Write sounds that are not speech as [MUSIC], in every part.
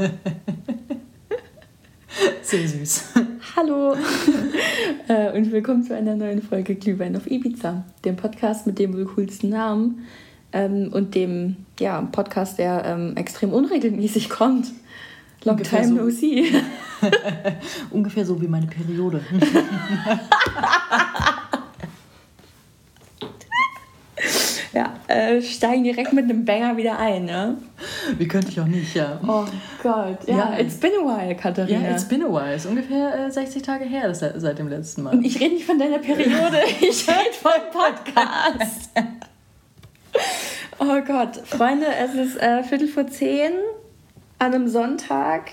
[LAUGHS] Sehr süß. Hallo [LAUGHS] Äh, und willkommen zu einer neuen Folge Glühwein auf Ibiza, dem Podcast mit dem wohl coolsten Namen ähm, und dem ja, Podcast, der ähm, extrem unregelmäßig kommt. Long Ungefähr time so. no see. [LAUGHS] Ungefähr so wie meine Periode. Ja, äh, steigen direkt mit einem Banger wieder ein, ne? Wie könnte ich auch nicht, ja. Oh Gott, ja, Ja. it's been a while, Katharina. Ja, it's been a while. Ist ungefähr äh, 60 Tage her das, seit dem letzten Mal. Und ich rede nicht von deiner Periode, [LAUGHS] ich rede vom Podcast. Oh Gott, Freunde, es ist äh, Viertel vor zehn an einem Sonntag.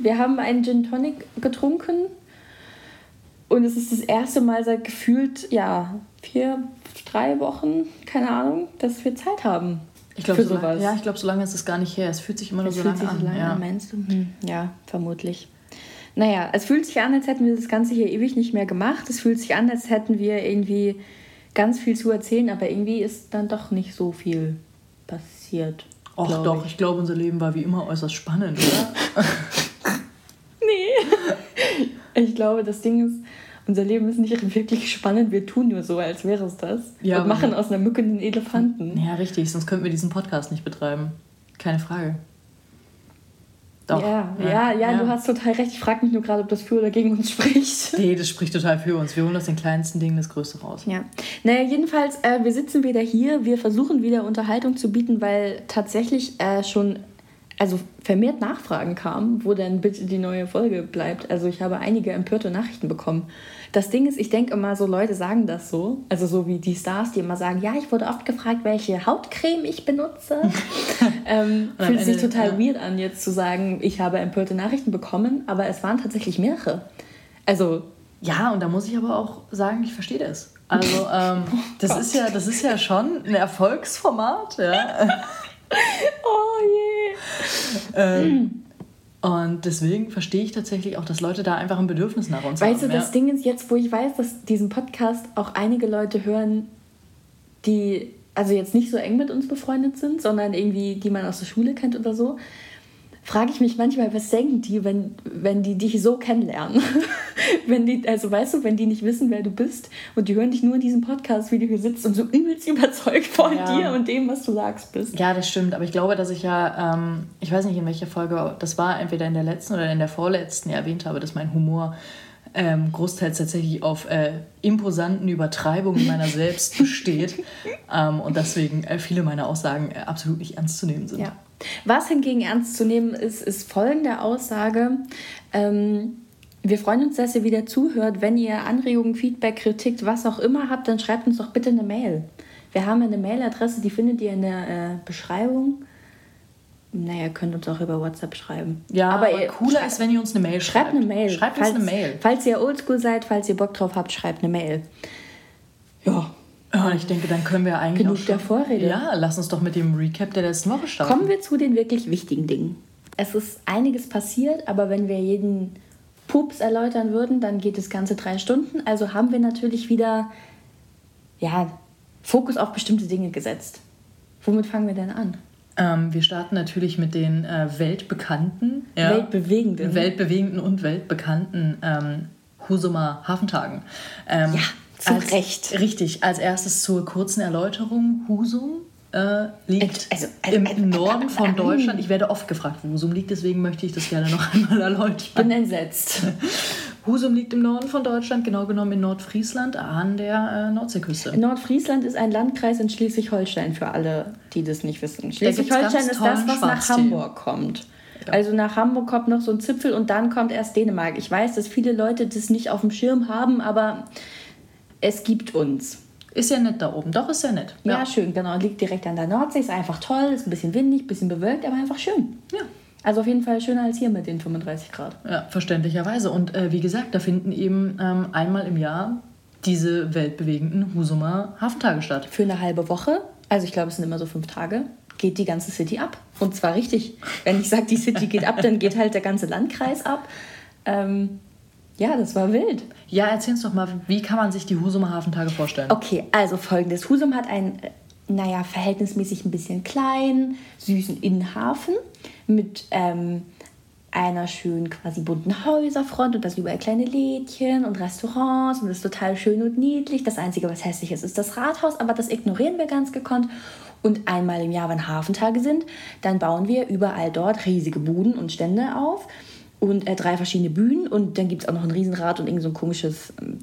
Wir haben einen Gin Tonic getrunken und es ist das erste Mal seit gefühlt, ja, vier, drei Wochen, keine Ahnung, dass wir Zeit haben. Ich glaube, so sowas. ja, ich glaube, so lange ist es gar nicht her. Es fühlt sich immer nur so lange an. so lange ja. an, meinst du? Hm, ja, vermutlich. Naja, es fühlt sich an, als hätten wir das Ganze hier ewig nicht mehr gemacht. Es fühlt sich an, als hätten wir irgendwie ganz viel zu erzählen, aber irgendwie ist dann doch nicht so viel passiert. Och glaub doch, ich. glaube, unser Leben war wie immer äußerst spannend, oder? [LAUGHS] Nee. Ich glaube, das Ding ist, unser Leben ist nicht wirklich spannend. Wir tun nur so, als wäre es das. Ja, und machen aus einer Mücke einen Elefanten. ja, richtig, sonst könnten wir diesen Podcast nicht betreiben. Keine Frage. Doch. Ja, ja, ja, du hast total recht. Ich frage mich nur gerade, ob das für oder gegen uns [LAUGHS] spricht. Nee, das spricht total für uns. Wir holen aus den kleinsten Dingen das Größte raus. Ja, naja, jedenfalls, äh, wir sitzen wieder hier, wir versuchen wieder Unterhaltung zu bieten, weil tatsächlich äh, schon also vermehrt Nachfragen kamen, wo denn bitte die neue Folge bleibt. Also ich habe einige empörte Nachrichten bekommen. Das Ding ist, ich denke immer so, Leute sagen das so, also so wie die Stars, die immer sagen, ja, ich wurde oft gefragt, welche Hautcreme ich benutze. [LAUGHS] ähm, fühlt sich total ja. weird an, jetzt zu sagen, ich habe empörte Nachrichten bekommen, aber es waren tatsächlich mehrere. Also Ja, und da muss ich aber auch sagen, ich verstehe das. Also, [LAUGHS] ähm, das, ist ja, das ist ja schon ein Erfolgsformat. Ja. [LAUGHS] [LAUGHS] Oh je. ähm, und deswegen verstehe ich tatsächlich auch, dass Leute da einfach ein Bedürfnis nach uns Weißt du, haben. das ja. Ding ist jetzt, wo ich weiß, dass diesen Podcast auch einige Leute hören, die also jetzt nicht so eng mit uns befreundet sind, sondern irgendwie, die man aus der Schule kennt oder so, frage ich mich manchmal, was denken die, wenn, wenn die dich so kennenlernen? [LAUGHS] wenn die, also weißt du, wenn die nicht wissen, wer du bist und die hören dich nur in diesem Podcast, wie du hier sitzt und so übelst überzeugt von Ja. dir und dem, was du sagst, bist. Ja, das stimmt. Aber ich glaube, dass ich ja, ähm, ich weiß nicht in welcher Folge, das war entweder in der letzten oder in der vorletzten ja erwähnt habe, dass mein Humor ähm, großteils tatsächlich auf äh, imposanten Übertreibungen meiner selbst besteht. [LAUGHS] ähm, und deswegen äh, viele meiner Aussagen äh, absolut nicht ernst zu nehmen sind. Ja. Was hingegen ernst zu nehmen ist, ist folgende Aussage. Ähm, wir freuen uns, dass ihr wieder zuhört. Wenn ihr Anregungen, Feedback, Kritik, was auch immer habt, dann schreibt uns doch bitte eine Mail. Wir haben eine Mailadresse, die findet ihr in der äh, Beschreibung. Naja, ihr könnt uns auch über WhatsApp schreiben. Ja, aber, ihr cooler ist, wenn ihr uns eine Mail schreibt. Schreibt eine Mail. Schreibt falls, uns eine Mail. Falls ihr oldschool seid, falls ihr Bock drauf habt, schreibt eine Mail. Ja. Und ich denke, dann können wir eigentlich Genug auch schon, der Vorrede. Ja, lass uns doch mit dem Recap der letzten Woche starten. Kommen wir zu den wirklich wichtigen Dingen. Es ist einiges passiert, aber wenn wir jeden Pups erläutern würden, dann geht das Ganze drei Stunden. Also haben wir natürlich wieder ja, Fokus auf bestimmte Dinge gesetzt. Womit fangen wir denn an? Ähm, wir starten natürlich mit den äh, weltbekannten, ja, Weltbewegenden. weltbewegenden und weltbekannten ähm, Husumer Hafentagen. Ähm, Ja, zu als, Recht. Richtig. Als erstes zur kurzen Erläuterung. Husum äh, liegt Also, also, im also, Norden von ähm, Deutschland. Ich werde oft gefragt, wo Husum liegt, deswegen möchte ich das gerne noch [LAUGHS] einmal erläutern. bin entsetzt. [LAUGHS] Husum liegt im Norden von Deutschland, genau genommen in Nordfriesland an der äh, Nordseeküste. Nordfriesland ist ein Landkreis in Schleswig-Holstein, für alle, die das nicht wissen. Schleswig-Holstein ist das, was nach. Hamburg kommt. Also nach Hamburg kommt noch so ein Zipfel und dann kommt erst Dänemark. Ich weiß, dass viele Leute das nicht auf dem Schirm haben, aber es gibt uns. Ist ja nett da oben. Doch, ist ja nett. Ja, schön, genau. Liegt direkt an der Nordsee, ist einfach toll, ist ein bisschen windig, ein bisschen bewölkt, aber einfach schön. ja. Also auf jeden Fall schöner als hier mit den 35 Grad. Ja, verständlicherweise. Und äh, wie gesagt, da finden eben ähm, einmal im Jahr diese weltbewegenden Husumer Hafentage statt. Für eine halbe Woche, also ich glaube, es sind immer so fünf Tage, geht die ganze City ab. Und zwar richtig. Wenn ich sage, die City geht ab, dann geht halt der ganze Landkreis ab. Ähm, ja, das war wild. Ja, erzähl uns doch mal, wie kann man sich die Husumer Hafentage vorstellen? Okay, also folgendes. Husum hat einen, äh, naja, verhältnismäßig ein bisschen kleinen, süßen Innenhafen mit ähm, einer schönen quasi bunten Häuserfront und da sind überall kleine Lädchen und Restaurants und das ist total schön und niedlich. Das Einzige, was hässlich ist, ist das Rathaus, aber das ignorieren wir ganz gekonnt. Und einmal im Jahr, wenn Hafentage sind, dann bauen wir überall dort riesige Buden und Stände auf und äh, drei verschiedene Bühnen und dann gibt es auch noch ein Riesenrad und irgend so ein komisches ähm,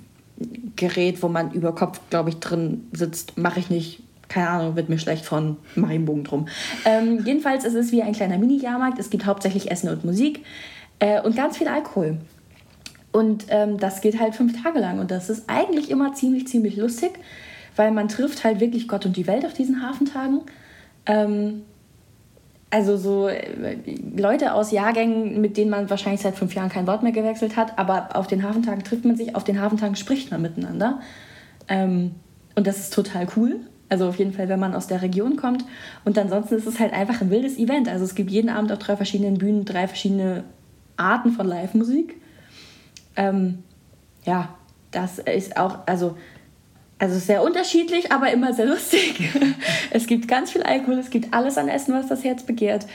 Gerät, wo man über Kopf, glaube ich, drin sitzt. Mache ich nicht, keine Ahnung, wird mir schlecht von Marienbogen drum. Ähm, jedenfalls ist es wie ein kleiner Mini-Jahrmarkt. Es gibt hauptsächlich Essen und Musik äh, und ganz viel Alkohol. Und ähm, das geht halt fünf Tage lang. Und das ist eigentlich immer ziemlich, ziemlich lustig, weil man trifft halt wirklich Gott und die Welt auf diesen Hafentagen. Ähm, also so äh, Leute aus Jahrgängen, mit denen man wahrscheinlich seit fünf Jahren kein Wort mehr gewechselt hat, aber auf den Hafentagen trifft man sich, auf den Hafentagen spricht man miteinander. Ähm, und das ist total cool. Also auf jeden Fall, wenn man aus der Region kommt. Und ansonsten ist es halt einfach ein wildes Event. Also es gibt jeden Abend auf drei verschiedenen Bühnen drei verschiedene Arten von Live-Musik. Ähm, ja, das ist auch, also also sehr unterschiedlich, aber immer sehr lustig. [LAUGHS] es gibt ganz viel Alkohol, es gibt alles an Essen, was das Herz begehrt.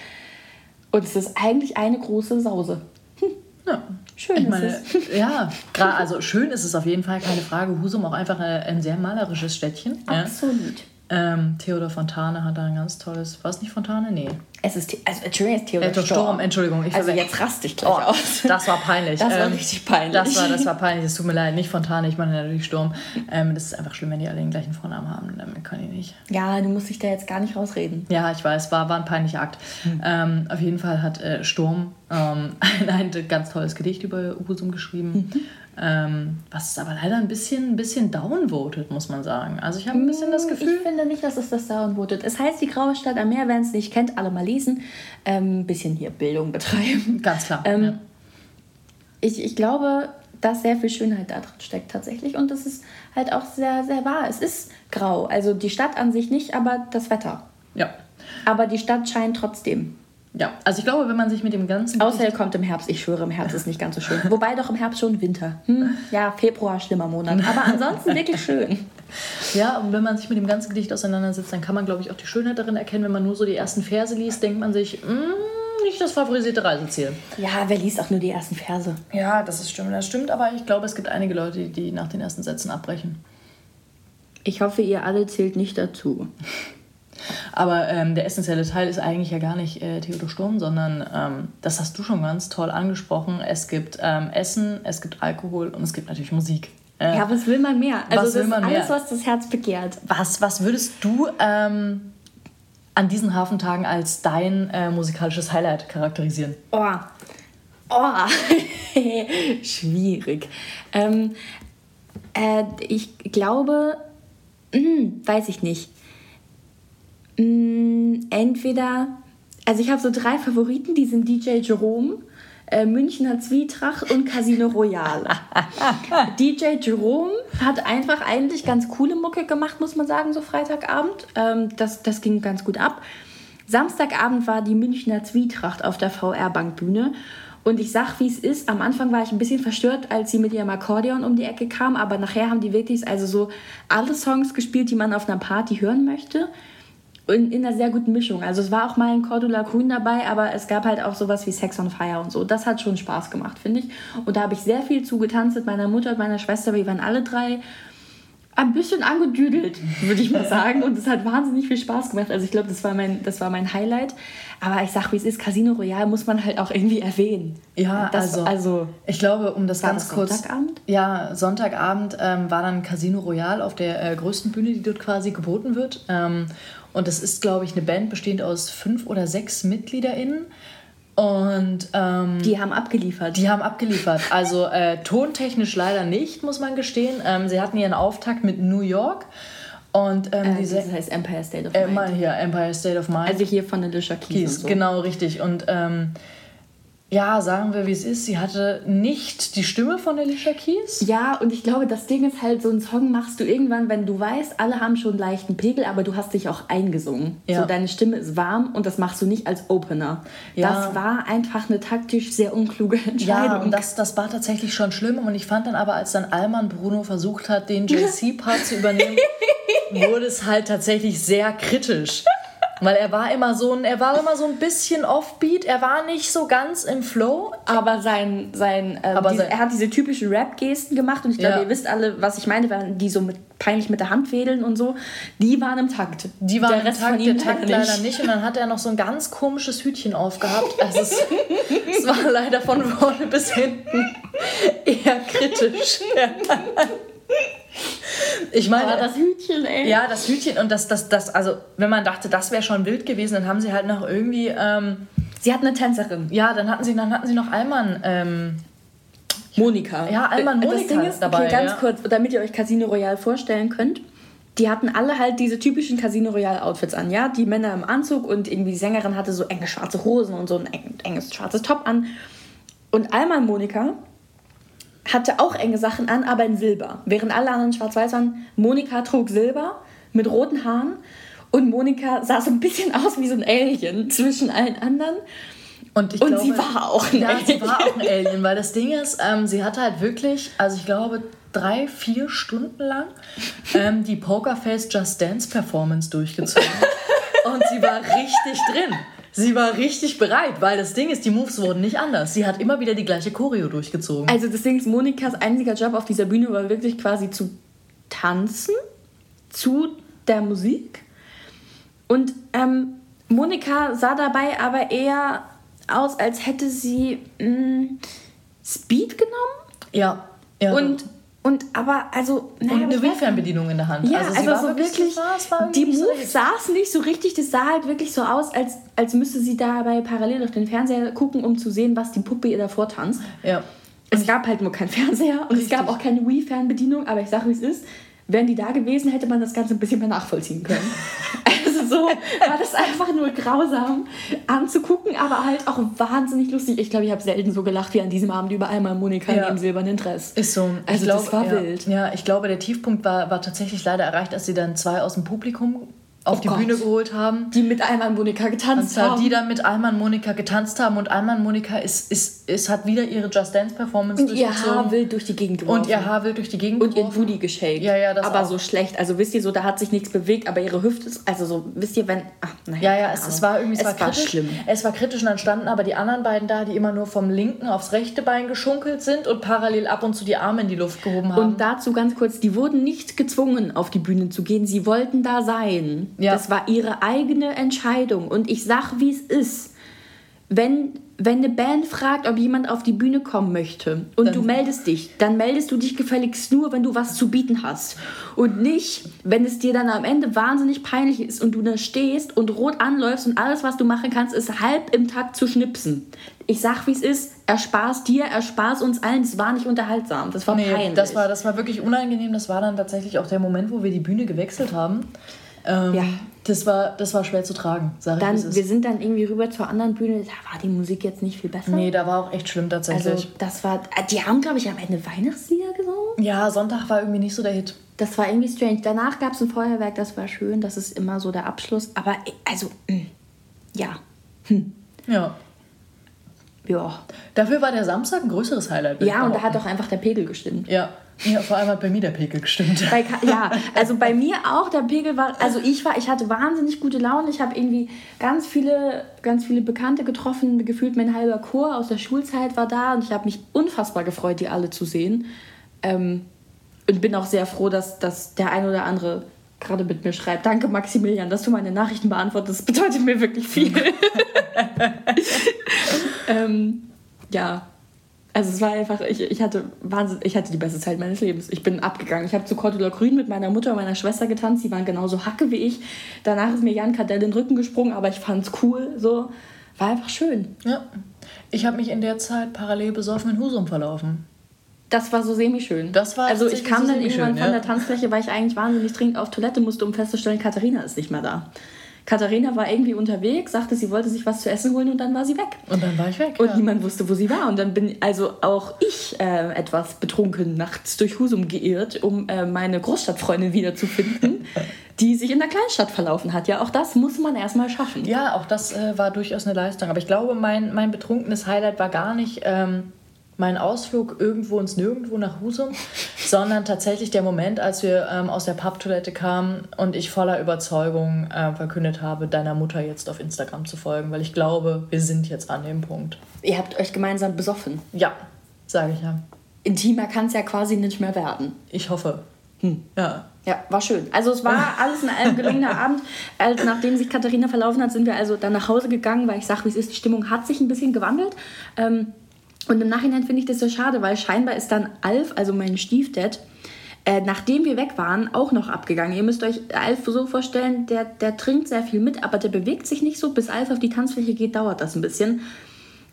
Und es ist eigentlich eine große Sause. Hm. Ja. Schön ich meine, [LAUGHS] ja, also schön ist es auf jeden Fall, keine Frage. Husum auch einfach ein sehr malerisches Städtchen. Absolut. Ja. Ähm, Theodor Fontane hat da ein ganz tolles. War es nicht Fontane? Nee. Es ist, also, Entschuldigung, es Theodor Sturm. Sturm. Entschuldigung. Ich also jetzt raste ich gleich oh, aus. [LAUGHS] Das war peinlich. Das war ähm, richtig peinlich. Das war, das war peinlich. Es tut mir leid. Nicht Fontane, ich meine natürlich Sturm. Ähm, das ist einfach schlimm, wenn die alle den gleichen Vornamen haben. Dann kann ich nicht. Ja, du musst dich da jetzt gar nicht rausreden. Ja, ich weiß. War, war ein peinlicher Akt. Hm. Ähm, auf jeden Fall hat äh, Sturm ähm, [LAUGHS] ein, ein, ganz tolles Gedicht über Husum geschrieben. Mhm. Ähm, was aber leider ein bisschen, ein bisschen downvotet, muss man sagen. Also ich habe ein bisschen das Gefühl. Ich finde nicht, dass es das downvotet. Es heißt die Graue Stadt am Meer, wer es nicht kennt, alle mal lesen. Ein ähm, bisschen hier Bildung betreiben. Ganz klar. Ähm, ja. ich, ich glaube, dass sehr viel Schönheit da drin steckt tatsächlich. Und das ist halt auch sehr, sehr wahr. Es ist grau. Also die Stadt an sich nicht, aber das Wetter. Ja. Aber die Stadt scheint trotzdem. Ja, also ich glaube, wenn man sich mit dem ganzen. Außer er kommt im Herbst. Ich schwöre, im Herbst ist nicht ganz so schön. Wobei doch im Herbst schon Winter. Hm, ja, Februar, schlimmer Monat. Aber ansonsten wirklich schön. [LAUGHS] Ja, und wenn man sich mit dem ganzen Gedicht auseinandersetzt, dann kann man, glaube ich, auch die Schönheit darin erkennen. Wenn man nur so die ersten Verse liest, denkt man sich, hm, nicht das favorisierte Reiseziel. Ja, wer liest auch nur die ersten Verse? Ja, das ist stimmt. Das stimmt, aber ich glaube, es gibt einige Leute, die nach den ersten Sätzen abbrechen. Ich hoffe, ihr alle zählt nicht dazu. Aber ähm, der essentielle Teil ist eigentlich ja gar nicht äh, Theodor Sturm, sondern ähm, das hast du schon ganz toll angesprochen. Es gibt ähm, Essen, es gibt Alkohol und es gibt natürlich Musik. Äh, ja, was will man mehr? Also was das ist alles, mehr? was das Herz begehrt. Was, was würdest du ähm, an diesen Hafentagen als dein äh, musikalisches Highlight charakterisieren? Oh, oh. [LAUGHS] schwierig. Ähm, äh, ich glaube, mh, hm, weiß ich nicht. Mm, entweder, also ich habe so drei Favoriten, die sind DJ Jerome, äh, Münchner Zwietracht und Casino Royale. [LAUGHS] DJ Jerome hat einfach eigentlich ganz coole Mucke gemacht, muss man sagen, so Freitagabend. Ähm, das, das ging ganz gut ab. Samstagabend war die Münchner Zwietracht auf der VR-Bankbühne. Und ich sag, wie es ist. Am Anfang war ich ein bisschen verstört, als sie mit ihrem Akkordeon um die Ecke kam. Aber nachher haben die wirklich also so alle Songs gespielt, die man auf einer Party hören möchte in, in einer sehr guten Mischung. Also es war auch mal ein Cordula Grün dabei, aber es gab halt auch sowas wie Sex on Fire und so. Das hat schon Spaß gemacht, finde ich. Und da habe ich sehr viel zugetanzt mit meiner Mutter und meiner Schwester. Wir waren alle drei ein bisschen angedüdelt, würde ich mal [LAUGHS] sagen. Und es hat wahnsinnig viel Spaß gemacht. Also ich glaube, das, war mein, das war mein Highlight. Aber ich sag, wie es ist, Casino Royale muss man halt auch irgendwie erwähnen. Ja, das, also, also ich glaube, um das ganz das kurz... Sonntagabend? Ja, Sonntagabend ähm, war dann Casino Royale auf der äh, größten Bühne, die dort quasi geboten wird. Ähm, und das ist, glaube ich, eine Band bestehend aus fünf oder sechs MitgliederInnen. Und ähm, die haben abgeliefert. Die haben abgeliefert. Also äh, tontechnisch leider nicht, muss man gestehen. Ähm, sie hatten ihren Auftakt mit New York. Und ähm, äh, diese, das heißt Empire State of Mind. Äh, mal hier, Empire State of Mind. Also hier von Alicia Keys. Keys so. Genau, richtig. Und ähm, ja, sagen wir, wie es ist. Sie hatte nicht die Stimme von Alicia Keys. Ja, und ich glaube, das Ding ist halt, so einen Song machst du irgendwann, wenn du weißt, alle haben schon leichten Pegel, aber du hast dich auch eingesungen. Ja. So, deine Stimme ist warm und das machst du nicht als Opener. Ja. Das war einfach eine taktisch sehr unkluge Entscheidung. Ja, und das, das war tatsächlich schon schlimm. Und ich fand dann aber, als dann Alman Bruno versucht hat, den JC-Part zu übernehmen, [LAUGHS] wurde es halt tatsächlich sehr kritisch. Weil er war immer so ein, er war immer so ein bisschen offbeat, er war nicht so ganz im Flow. Aber sein, sein, ähm, Aber diese, sein- er hat diese typischen Rap-Gesten gemacht und ich glaube, Ja. ihr wisst alle, was ich meine, wenn die so mit, peinlich mit der Hand wedeln und so, die waren im Takt. Die waren der im Rest Takt, von ihm der Takt leider nicht. Und dann hat er noch so ein ganz komisches Hütchen aufgehabt. [LAUGHS] Also es, es war leider von vorne bis hinten [LAUGHS] eher kritisch. [LAUGHS] Ich meine, Aber das Hütchen, ey. ja, das Hütchen und das, das, das, also wenn man dachte, das wäre schon wild gewesen, dann haben sie halt noch irgendwie, ähm, Sie hat eine Tänzerin. ja, dann hatten sie, dann hatten sie noch Alman, ähm, Monika. Ja, Alman Das Monika Ding ist dabei, okay, ganz ja. kurz, damit ihr euch Casino Royale vorstellen könnt. Die hatten alle halt diese typischen Casino Royale Outfits an, ja? Die Männer im Anzug und irgendwie die Sängerin hatte so enge schwarze Hosen und so ein eng, enges schwarzes Top an. Und Alman Monika hatte auch enge Sachen an, aber in Silber. Während alle anderen schwarz-weiß waren, Monika trug Silber mit roten Haaren und Monika sah so ein bisschen aus wie so ein Alien [LAUGHS] zwischen allen anderen. Und, ich Und glaube, sie war auch ein ja, sie Alien. war auch ein Alien, weil das Ding ist, ähm, sie hatte halt wirklich, also ich glaube, drei, vier Stunden lang ähm, die Pokerface Just Dance Performance durchgezogen. [LAUGHS] Und sie war richtig drin. Sie war richtig bereit, weil das Ding ist, die Moves wurden nicht anders. Sie hat immer wieder die gleiche Choreo durchgezogen. Also das Ding ist, Monikas einziger Job auf dieser Bühne war wirklich quasi zu tanzen zu der Musik. Und ähm, Monika sah dabei aber eher aus, als hätte sie mh, Speed genommen. Ja. ja Und, und aber, also, naja, und eine. Wii-Fernbedienung in der Hand. Ja, also, also, sie war so wirklich, es irgendwie die nicht so saßen nicht so richtig, das sah halt wirklich so aus, als, als müsste sie dabei parallel auf den Fernseher gucken, um zu sehen, was die Puppe ihr davor tanzt. Ja. Es gab halt nur keinen Fernseher und es Richtig. gab auch keine Wii-Fernbedienung, aber ich sage, wie es ist. Wären die da gewesen, hätte man das Ganze ein bisschen mehr nachvollziehen können. [LAUGHS] so war das einfach nur grausam anzugucken, aber halt auch wahnsinnig lustig. Ich glaube, ich habe selten so gelacht wie an diesem Abend über einmal Monika Ja. in dem silbernen Dress. Ist so. Also ich das war ja, wild. Ja, ich glaube, der Tiefpunkt war, war tatsächlich leider erreicht, als sie dann zwei aus dem Publikum auf Oh die Gott. Bühne geholt haben. Die mit einmal Monika getanzt haben. die dann mit Alman Monika getanzt haben und Alman Monika ist, ist, ist, hat wieder ihre Just Dance Performance und ihr. Haar wild durch die Gegend geworfen. und ihr Haar wild durch die Gegend Und ihr geworfen. Booty geshakt. Ja, ja, das Aber auch. so schlecht. Also wisst ihr so, da hat sich nichts bewegt, aber ihre Hüfte ist, also so, wisst ihr, wenn, ach, naja. Ja, ja, es, es war irgendwie es es war kritisch. schlimm. Es war kritisch und dann standen aber die anderen beiden da, die immer nur vom linken aufs rechte Bein geschunkelt sind und parallel ab und zu die Arme in die Luft gehoben haben. Und dazu ganz kurz, die wurden nicht gezwungen, auf die Bühne zu gehen. Sie wollten da sein. Ja. Das war ihre eigene Entscheidung. Und ich sag, wie es ist. Wenn, wenn eine Band fragt, ob jemand auf die Bühne kommen möchte und Dann- du meldest dich, dann meldest du dich gefälligst nur, wenn du was zu bieten hast. Und nicht, wenn es dir dann am Ende wahnsinnig peinlich ist und du da stehst und rot anläufst und alles, was du machen kannst, ist halb im Takt zu schnipsen. Ich sag, wie es ist. Erspar's dir, erspar's uns allen. Es war nicht unterhaltsam. Das war Nee, peinlich. das war, das war wirklich unangenehm. Das war dann tatsächlich auch der Moment, wo wir die Bühne gewechselt haben. Ähm, Ja. das, war, das war schwer zu tragen, sag ich, Dann, wir sind dann irgendwie rüber zur anderen Bühne. Da war die Musik jetzt nicht viel besser. Nee, da war auch echt schlimm tatsächlich. also das war, die haben glaube ich am Ende Weihnachtslieder gesungen. ja, Sonntag war irgendwie nicht so der Hit. Das war irgendwie strange. Danach gab es ein Feuerwerk, das war schön. Das ist immer so der Abschluss. Aber äh, also mm, ja, Ja. ja, Dafür war der Samstag ein größeres Highlight. ja. Und da hat doch einfach der Pegel gestimmt. Ja. Ja, vor allem hat bei mir der Pegel gestimmt. Bei, ja, [LAUGHS] also bei mir auch, der Pegel war, also ich war, ich hatte wahnsinnig gute Laune. Ich habe irgendwie ganz viele, ganz viele Bekannte getroffen. Gefühlt mein halber Chor aus der Schulzeit war da und ich habe mich unfassbar gefreut, die alle zu sehen. Ähm, und bin auch sehr froh, dass, dass der ein oder andere gerade mit mir schreibt. Danke, Maximilian, dass du meine Nachrichten beantwortest. Das bedeutet mir wirklich viel. [LAUGHS] [LAUGHS] ähm, ja, also es war einfach, ich, ich, hatte Wahnsinn, ich hatte die beste Zeit meines Lebens. Ich bin abgegangen. Ich habe zu Cordula Grün mit meiner Mutter und meiner Schwester getanzt. Die waren genauso hacke wie ich. Danach ist mir Jan Kadell in den Rücken gesprungen, aber ich fand's cool. So. War einfach schön. Ja. Ich habe mich in der Zeit parallel besoffen in Husum verlaufen. Das war so semi-schön. Das war also ich kam so dann irgendwann semi-schön, von ja. der Tanzfläche, weil ich eigentlich wahnsinnig dringend auf Toilette musste, um festzustellen, Katharina ist nicht mehr da. Katharina war irgendwie unterwegs, sagte, sie wollte sich was zu essen holen und dann war sie weg. Und dann war ich weg. Und ja. niemand wusste, wo sie war. Und dann bin also auch ich äh, etwas betrunken nachts durch Husum geirrt, um äh, meine Großstadtfreundin wiederzufinden, [LAUGHS] die sich in der Kleinstadt verlaufen hat. Ja, auch das muss man erstmal schaffen. Ja, auch das äh, war durchaus eine Leistung. Aber ich glaube, mein, mein betrunkenes Highlight war gar nicht ähm, mein Ausflug irgendwo ins Nirgendwo nach Husum, sondern tatsächlich der Moment, als wir ähm, aus der Papptoilette kamen und ich voller Überzeugung äh, verkündet habe, deiner Mutter jetzt auf Instagram zu folgen, weil ich glaube, wir sind jetzt an dem Punkt. Ihr habt euch gemeinsam besoffen. Ja, sage ich ja. Intimer kann es ja quasi nicht mehr werden. Ich hoffe. Ja. Ja, war schön. Also es war [LAUGHS] alles in allem gelungener Abend. Also, nachdem sich Katharina verlaufen hat, sind wir also dann nach Hause gegangen, weil ich sage, wie es ist, die Stimmung hat sich ein bisschen gewandelt. Ähm, und im Nachhinein finde ich das so schade, weil scheinbar ist dann Alf, also mein Stiefdad, äh, nachdem wir weg waren, auch noch abgegangen. Ihr müsst euch Alf so vorstellen, der, der trinkt sehr viel mit, aber der bewegt sich nicht so. Bis Alf auf die Tanzfläche geht, dauert das ein bisschen.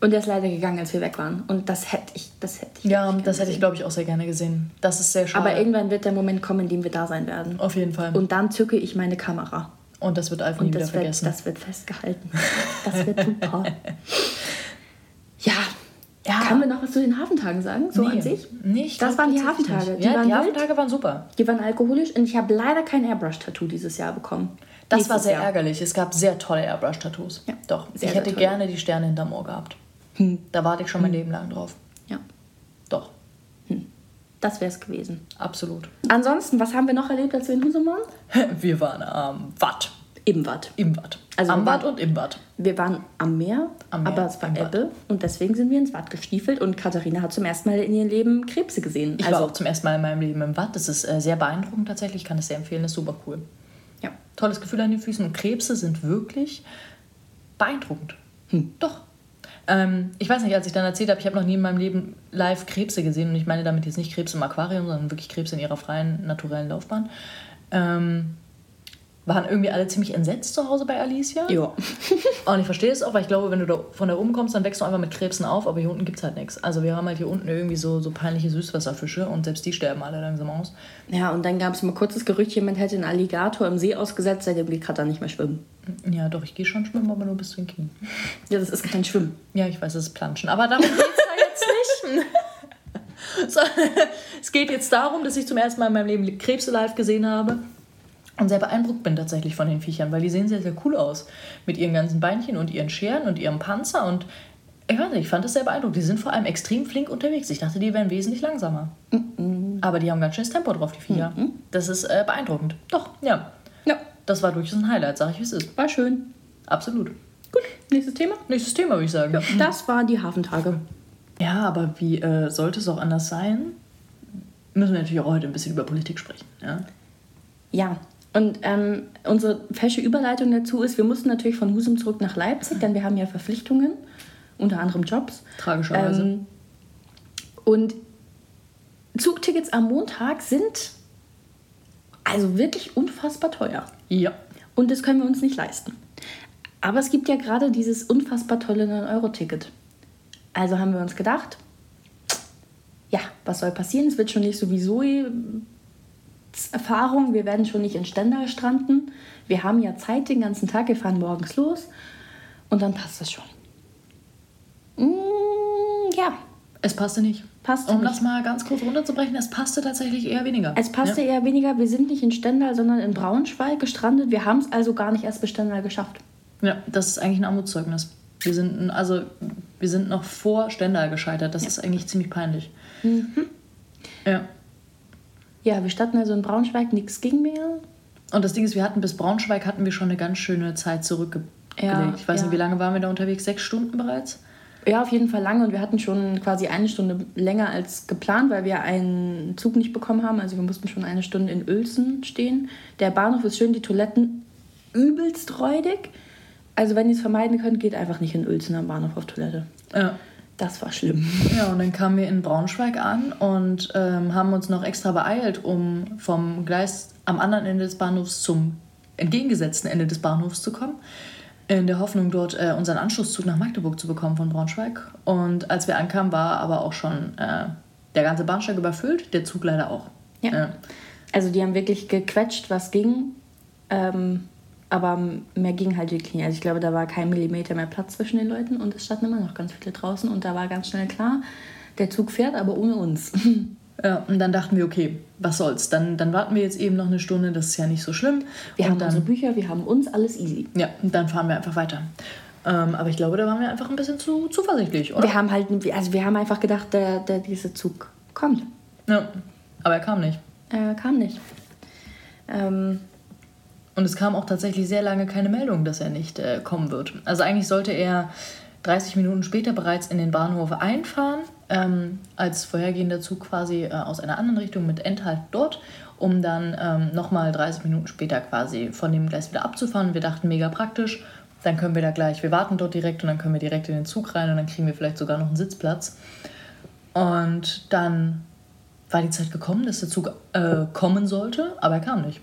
Und der ist leider gegangen, als wir weg waren. Und das hätte ich, das hätte ich. Ja, das hätte ich, glaube ich, auch sehr gerne gesehen. Das ist sehr schade. Aber irgendwann wird der Moment kommen, in dem wir da sein werden. Auf jeden Fall. Und dann zücke ich meine Kamera. Und das wird Alf nie Und wieder das wird, vergessen. das wird festgehalten. Das wird super. [LAUGHS] ja. Ja. Können wir noch was zu den Hafentagen sagen? So an sich? Nee, ich das glaub waren die Hafentage. nicht. Ja, die wild. Hafentage waren super. Die waren alkoholisch und ich habe leider kein Airbrush-Tattoo dieses Jahr bekommen. Das Nächstes war sehr Jahr. ärgerlich. Es gab sehr tolle Airbrush-Tattoos. Ja, Doch. sehr, ich hätte toll. gerne die Sterne hinterm Ohr gehabt. Da warte ich schon mein Leben lang drauf. Ja, Doch. das wäre es gewesen. Absolut. Ansonsten, was haben wir noch erlebt, als wir in Husum waren? [LAUGHS] Wir waren am Watt. Im Watt. Im Watt. Also am waren- und im Watt. Wir waren am Meer, Am Meer, aber es war. Ebbe und deswegen sind wir ins Watt gestiefelt und Katharina hat zum ersten Mal in ihrem Leben Krebse gesehen. Ich war auch zum ersten Mal in meinem Leben im Watt. Das ist äh, sehr beeindruckend tatsächlich. Ich kann es sehr empfehlen. Das ist super cool. ja. Tolles Gefühl an den Füßen. Und Krebse sind wirklich beeindruckend. Doch. Ähm, ich weiß nicht, als ich dann erzählt habe, ich habe noch nie in meinem Leben live Krebse gesehen. Und ich meine damit jetzt nicht Krebse im Aquarium, sondern wirklich Krebse in ihrer freien, naturellen Laufbahn. Ähm, waren irgendwie alle ziemlich entsetzt zu Hause bei Alicia. Ja. [LAUGHS] Und ich verstehe es auch, weil ich glaube, wenn du da von da oben kommst, dann wächst du einfach mit Krebsen auf, aber hier unten gibt es halt nichts. Also wir haben halt hier unten irgendwie so, so peinliche Süßwasserfische und selbst die sterben alle langsam aus. Ja, und dann gab es mal kurz das Gerücht, jemand hätte einen Alligator im See ausgesetzt, seitdem kann da nicht mehr schwimmen. Ja, doch, ich gehe schon schwimmen, aber nur bis zu den Knien. [LAUGHS] Ja, das ist kein Schwimmen. Ja, ich weiß, es ist Planschen, aber darum geht es da jetzt nicht. [LAUGHS] so, es geht jetzt darum, dass ich zum ersten Mal in meinem Leben Krebse live gesehen habe und sehr beeindruckt bin tatsächlich von den Viechern, weil die sehen sehr, sehr cool aus. Mit ihren ganzen Beinchen und ihren Scheren und ihrem Panzer und ich weiß nicht, ich fand das sehr beeindruckend. Die sind vor allem extrem flink unterwegs. Ich dachte, die wären wesentlich langsamer. Aber die haben ganz schönes Tempo drauf, die Viecher. Das ist äh, beeindruckend. Doch, ja. Ja, Das war durchaus ein Highlight, sag ich, wie es ist. war schön. Absolut. Gut, nächstes Thema. Nächstes Thema, würde ich sagen. Das waren die Hafentage. Ja, aber wie äh, sollte es auch anders sein? Müssen wir natürlich auch heute ein bisschen über Politik sprechen. Ja? Ja, und ähm, unsere fesche Überleitung dazu ist, wir mussten natürlich von Husum zurück nach Leipzig, denn wir haben ja Verpflichtungen, unter anderem Jobs. Tragischerweise. Ähm, und Zugtickets am Montag sind also wirklich unfassbar teuer. ja. Und das können wir uns nicht leisten. Aber es gibt ja gerade dieses unfassbar tolle 9-Euro-Ticket. Also haben wir uns gedacht, ja, was soll passieren? Es wird schon nicht sowieso Erfahrung. Wir werden schon nicht in Stendal stranden. Wir haben ja Zeit den ganzen Tag. Wir fahren morgens los. Und dann passt das schon. Mm, ja, Es passte nicht. Passte um nicht. das mal ganz kurz runterzubrechen, es passte tatsächlich eher weniger. es passte ja. eher weniger. Wir sind nicht in Stendal, sondern in Braunschweig gestrandet. Wir haben es also gar nicht erst bis Stendal geschafft. Ja, das ist eigentlich ein Armutszeugnis. Wir sind, also, wir sind noch vor Stendal gescheitert. Das ist eigentlich ziemlich peinlich. Mhm. Ja. Ja, wir standen also in Braunschweig, nichts ging mehr. Und das Ding ist, wir hatten bis Braunschweig hatten wir schon eine ganz schöne Zeit zurückgelegt. Ja, ich weiß ja. nicht, wie lange waren wir da unterwegs? Sechs Stunden bereits? Ja, auf jeden Fall lange und wir hatten schon quasi eine Stunde länger als geplant, weil wir einen Zug nicht bekommen haben. Also wir mussten schon eine Stunde in Uelzen stehen. Der Bahnhof ist schön, die Toiletten übelst räudig. Also wenn ihr es vermeiden könnt, geht einfach nicht in Uelzen am Bahnhof auf Toilette. Ja. Das war schlimm. Ja, und dann kamen wir in Braunschweig an und ähm, haben uns noch extra beeilt, um vom Gleis am anderen Ende des Bahnhofs zum entgegengesetzten Ende des Bahnhofs zu kommen. In der Hoffnung, dort äh, unseren Anschlusszug nach Magdeburg zu bekommen von Braunschweig. Und als wir ankamen, war aber auch schon äh, der ganze Bahnsteig überfüllt, der Zug leider auch. Ja. Äh, Also die haben wirklich gequetscht, was ging. Ähm, aber mehr ging halt wirklich nicht. Also ich glaube, da war kein Millimeter mehr Platz zwischen den Leuten und es standen immer noch ganz viele draußen und da war ganz schnell klar, der Zug fährt, aber ohne uns. [LAUGHS] ja, und dann dachten wir, okay, was soll's, dann, dann warten wir jetzt eben noch eine Stunde, das ist ja nicht so schlimm. Wir und haben dann, unsere Bücher, wir haben uns, alles easy. Ja, und dann fahren wir einfach weiter. Ähm, aber ich glaube, da waren wir einfach ein bisschen zu zuversichtlich, oder? Wir haben halt, also wir haben einfach gedacht, der, der, dieser Zug kommt. Ja. Aber er kam nicht. Er kam nicht. Ähm, und es kam auch tatsächlich sehr lange keine Meldung, dass er nicht äh, kommen wird. Also eigentlich sollte er 30 Minuten später bereits in den Bahnhof einfahren, ähm, als vorhergehender Zug quasi äh, aus einer anderen Richtung mit Endhalt dort, um dann ähm, nochmal 30 Minuten später quasi von dem Gleis wieder abzufahren. Wir dachten, mega praktisch, dann können wir da gleich, wir warten dort direkt und dann können wir direkt in den Zug rein und dann kriegen wir vielleicht sogar noch einen Sitzplatz. Und dann war die Zeit gekommen, dass der Zug äh, kommen sollte, aber er kam nicht.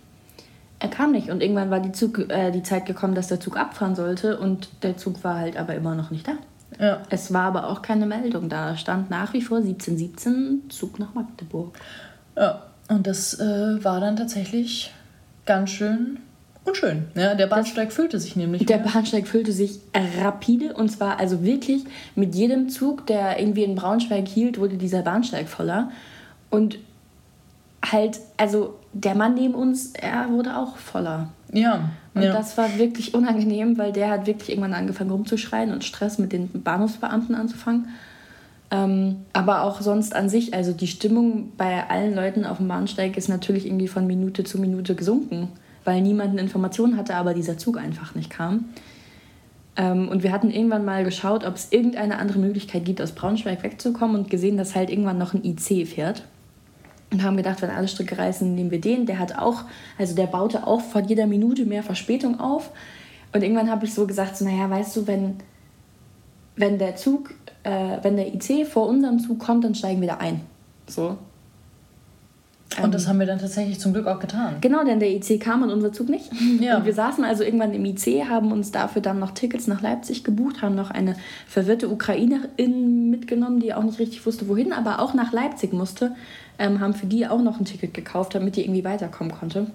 Er kam nicht und irgendwann war die, Zug, äh, die Zeit gekommen, dass der Zug abfahren sollte und der Zug war halt aber immer noch nicht da. Ja. Es war aber auch keine Meldung da. Stand nach wie vor 1717 Zug nach Magdeburg. Ja, und das äh, war dann tatsächlich ganz schön unschön. Ja, der Bahnsteig das, füllte sich nämlich. Der mehr. Bahnsteig füllte sich rapide und zwar also wirklich mit jedem Zug, der irgendwie in Braunschweig hielt, wurde dieser Bahnsteig voller. Und halt, also der Mann neben uns, er wurde auch voller. Ja. Und ja. das war wirklich unangenehm, weil der hat wirklich irgendwann angefangen rumzuschreien und Stress mit den Bahnhofsbeamten anzufangen. Ähm, aber auch sonst an sich, also die Stimmung bei allen Leuten auf dem Bahnsteig ist natürlich irgendwie von Minute zu Minute gesunken, weil niemand eine Information hatte, aber dieser Zug einfach nicht kam. Ähm, und wir hatten irgendwann mal geschaut, ob es irgendeine andere Möglichkeit gibt, aus Braunschweig wegzukommen und gesehen, dass halt irgendwann noch ein IC fährt und haben gedacht, wenn alle Stricke reißen, nehmen wir den. Der hat auch, also der baute auch von jeder Minute mehr Verspätung auf. Und irgendwann habe ich so gesagt, so, naja, weißt du, wenn, wenn der Zug, äh, wenn der IC vor unserem Zug kommt, dann steigen wir da ein. So. Und ähm, das haben wir dann tatsächlich zum Glück auch getan. Genau, denn der IC kam und unser Zug nicht. [LAUGHS] Ja. Und wir saßen also irgendwann im IC, haben uns dafür dann noch Tickets nach Leipzig gebucht, haben noch eine verwirrte Ukrainerin mitgenommen, die auch nicht richtig wusste, wohin, aber auch nach Leipzig musste, ähm, haben für die auch noch ein Ticket gekauft, damit die irgendwie weiterkommen konnte.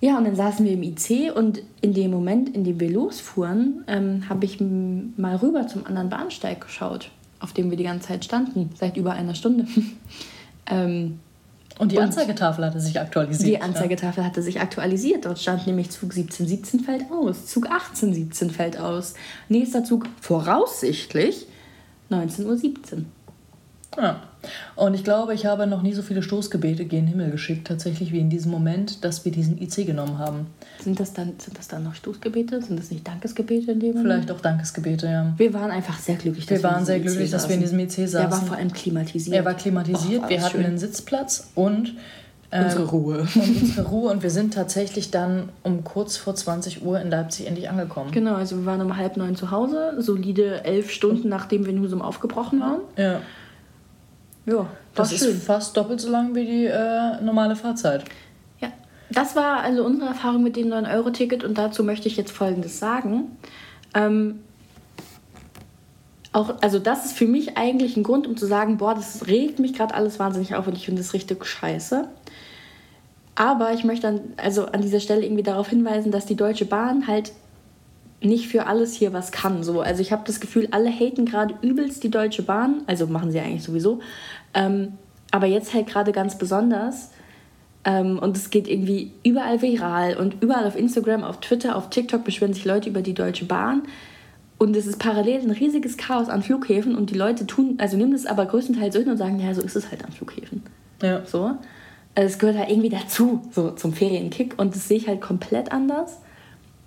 Ja, und dann saßen wir im IC und in dem Moment, in dem wir losfuhren, ähm, habe ich mal rüber zum anderen Bahnsteig geschaut, auf dem wir die ganze Zeit standen, seit über einer Stunde. [LAUGHS] ähm, und die Anzeigetafel hatte sich aktualisiert. Die Anzeigetafel ja? hatte sich aktualisiert. Dort stand nämlich Zug 1717 fällt aus, Zug 1817 fällt aus. Nächster Zug voraussichtlich 19.17 Uhr. Ja. Und ich glaube, ich habe noch nie so viele Stoßgebete gen Himmel geschickt, tatsächlich wie in diesem Moment, dass wir diesen IC genommen haben. Sind das dann, sind das dann noch Stoßgebete? Sind das nicht Dankesgebete in dem Moment? Vielleicht auch Dankesgebete, ja. Wir waren einfach sehr glücklich, dass wir, wir waren sehr glücklich, dass wir in diesem IC saßen. Er war vor allem klimatisiert. Er war klimatisiert, Och, wir hatten schön. einen Sitzplatz und äh, unsere Ruhe. [LAUGHS] Und unsere Ruhe. Und wir sind tatsächlich dann um kurz vor 20 Uhr in Leipzig endlich angekommen. Genau, also wir waren um halb neun zu Hause, solide elf Stunden, nachdem wir in Husum aufgebrochen waren. Ja. Ja, das ist schön. fast doppelt so lang wie die äh, normale Fahrzeit. Ja, das war also unsere Erfahrung mit dem 9-Euro-Ticket und dazu möchte ich jetzt Folgendes sagen. Ähm, auch, also das ist für mich eigentlich ein Grund, um zu sagen, boah, das regt mich gerade alles wahnsinnig auf und ich finde das richtig scheiße. Aber ich möchte an, also an dieser Stelle irgendwie darauf hinweisen, dass die Deutsche Bahn halt nicht für alles hier was kann. So. Also ich habe das Gefühl, alle haten gerade übelst die Deutsche Bahn. Also machen sie eigentlich sowieso. Ähm, aber jetzt halt gerade ganz besonders. Ähm, und es geht irgendwie überall viral und überall auf Instagram, auf Twitter, auf TikTok beschweren sich Leute über die Deutsche Bahn. Und es ist parallel ein riesiges Chaos an Flughäfen und die Leute tun, also nehmen das aber größtenteils so hin und sagen, ja, so ist es halt an Flughäfen. Ja. So. Also es gehört halt irgendwie dazu, so zum Ferienkick. Und das sehe ich halt komplett anders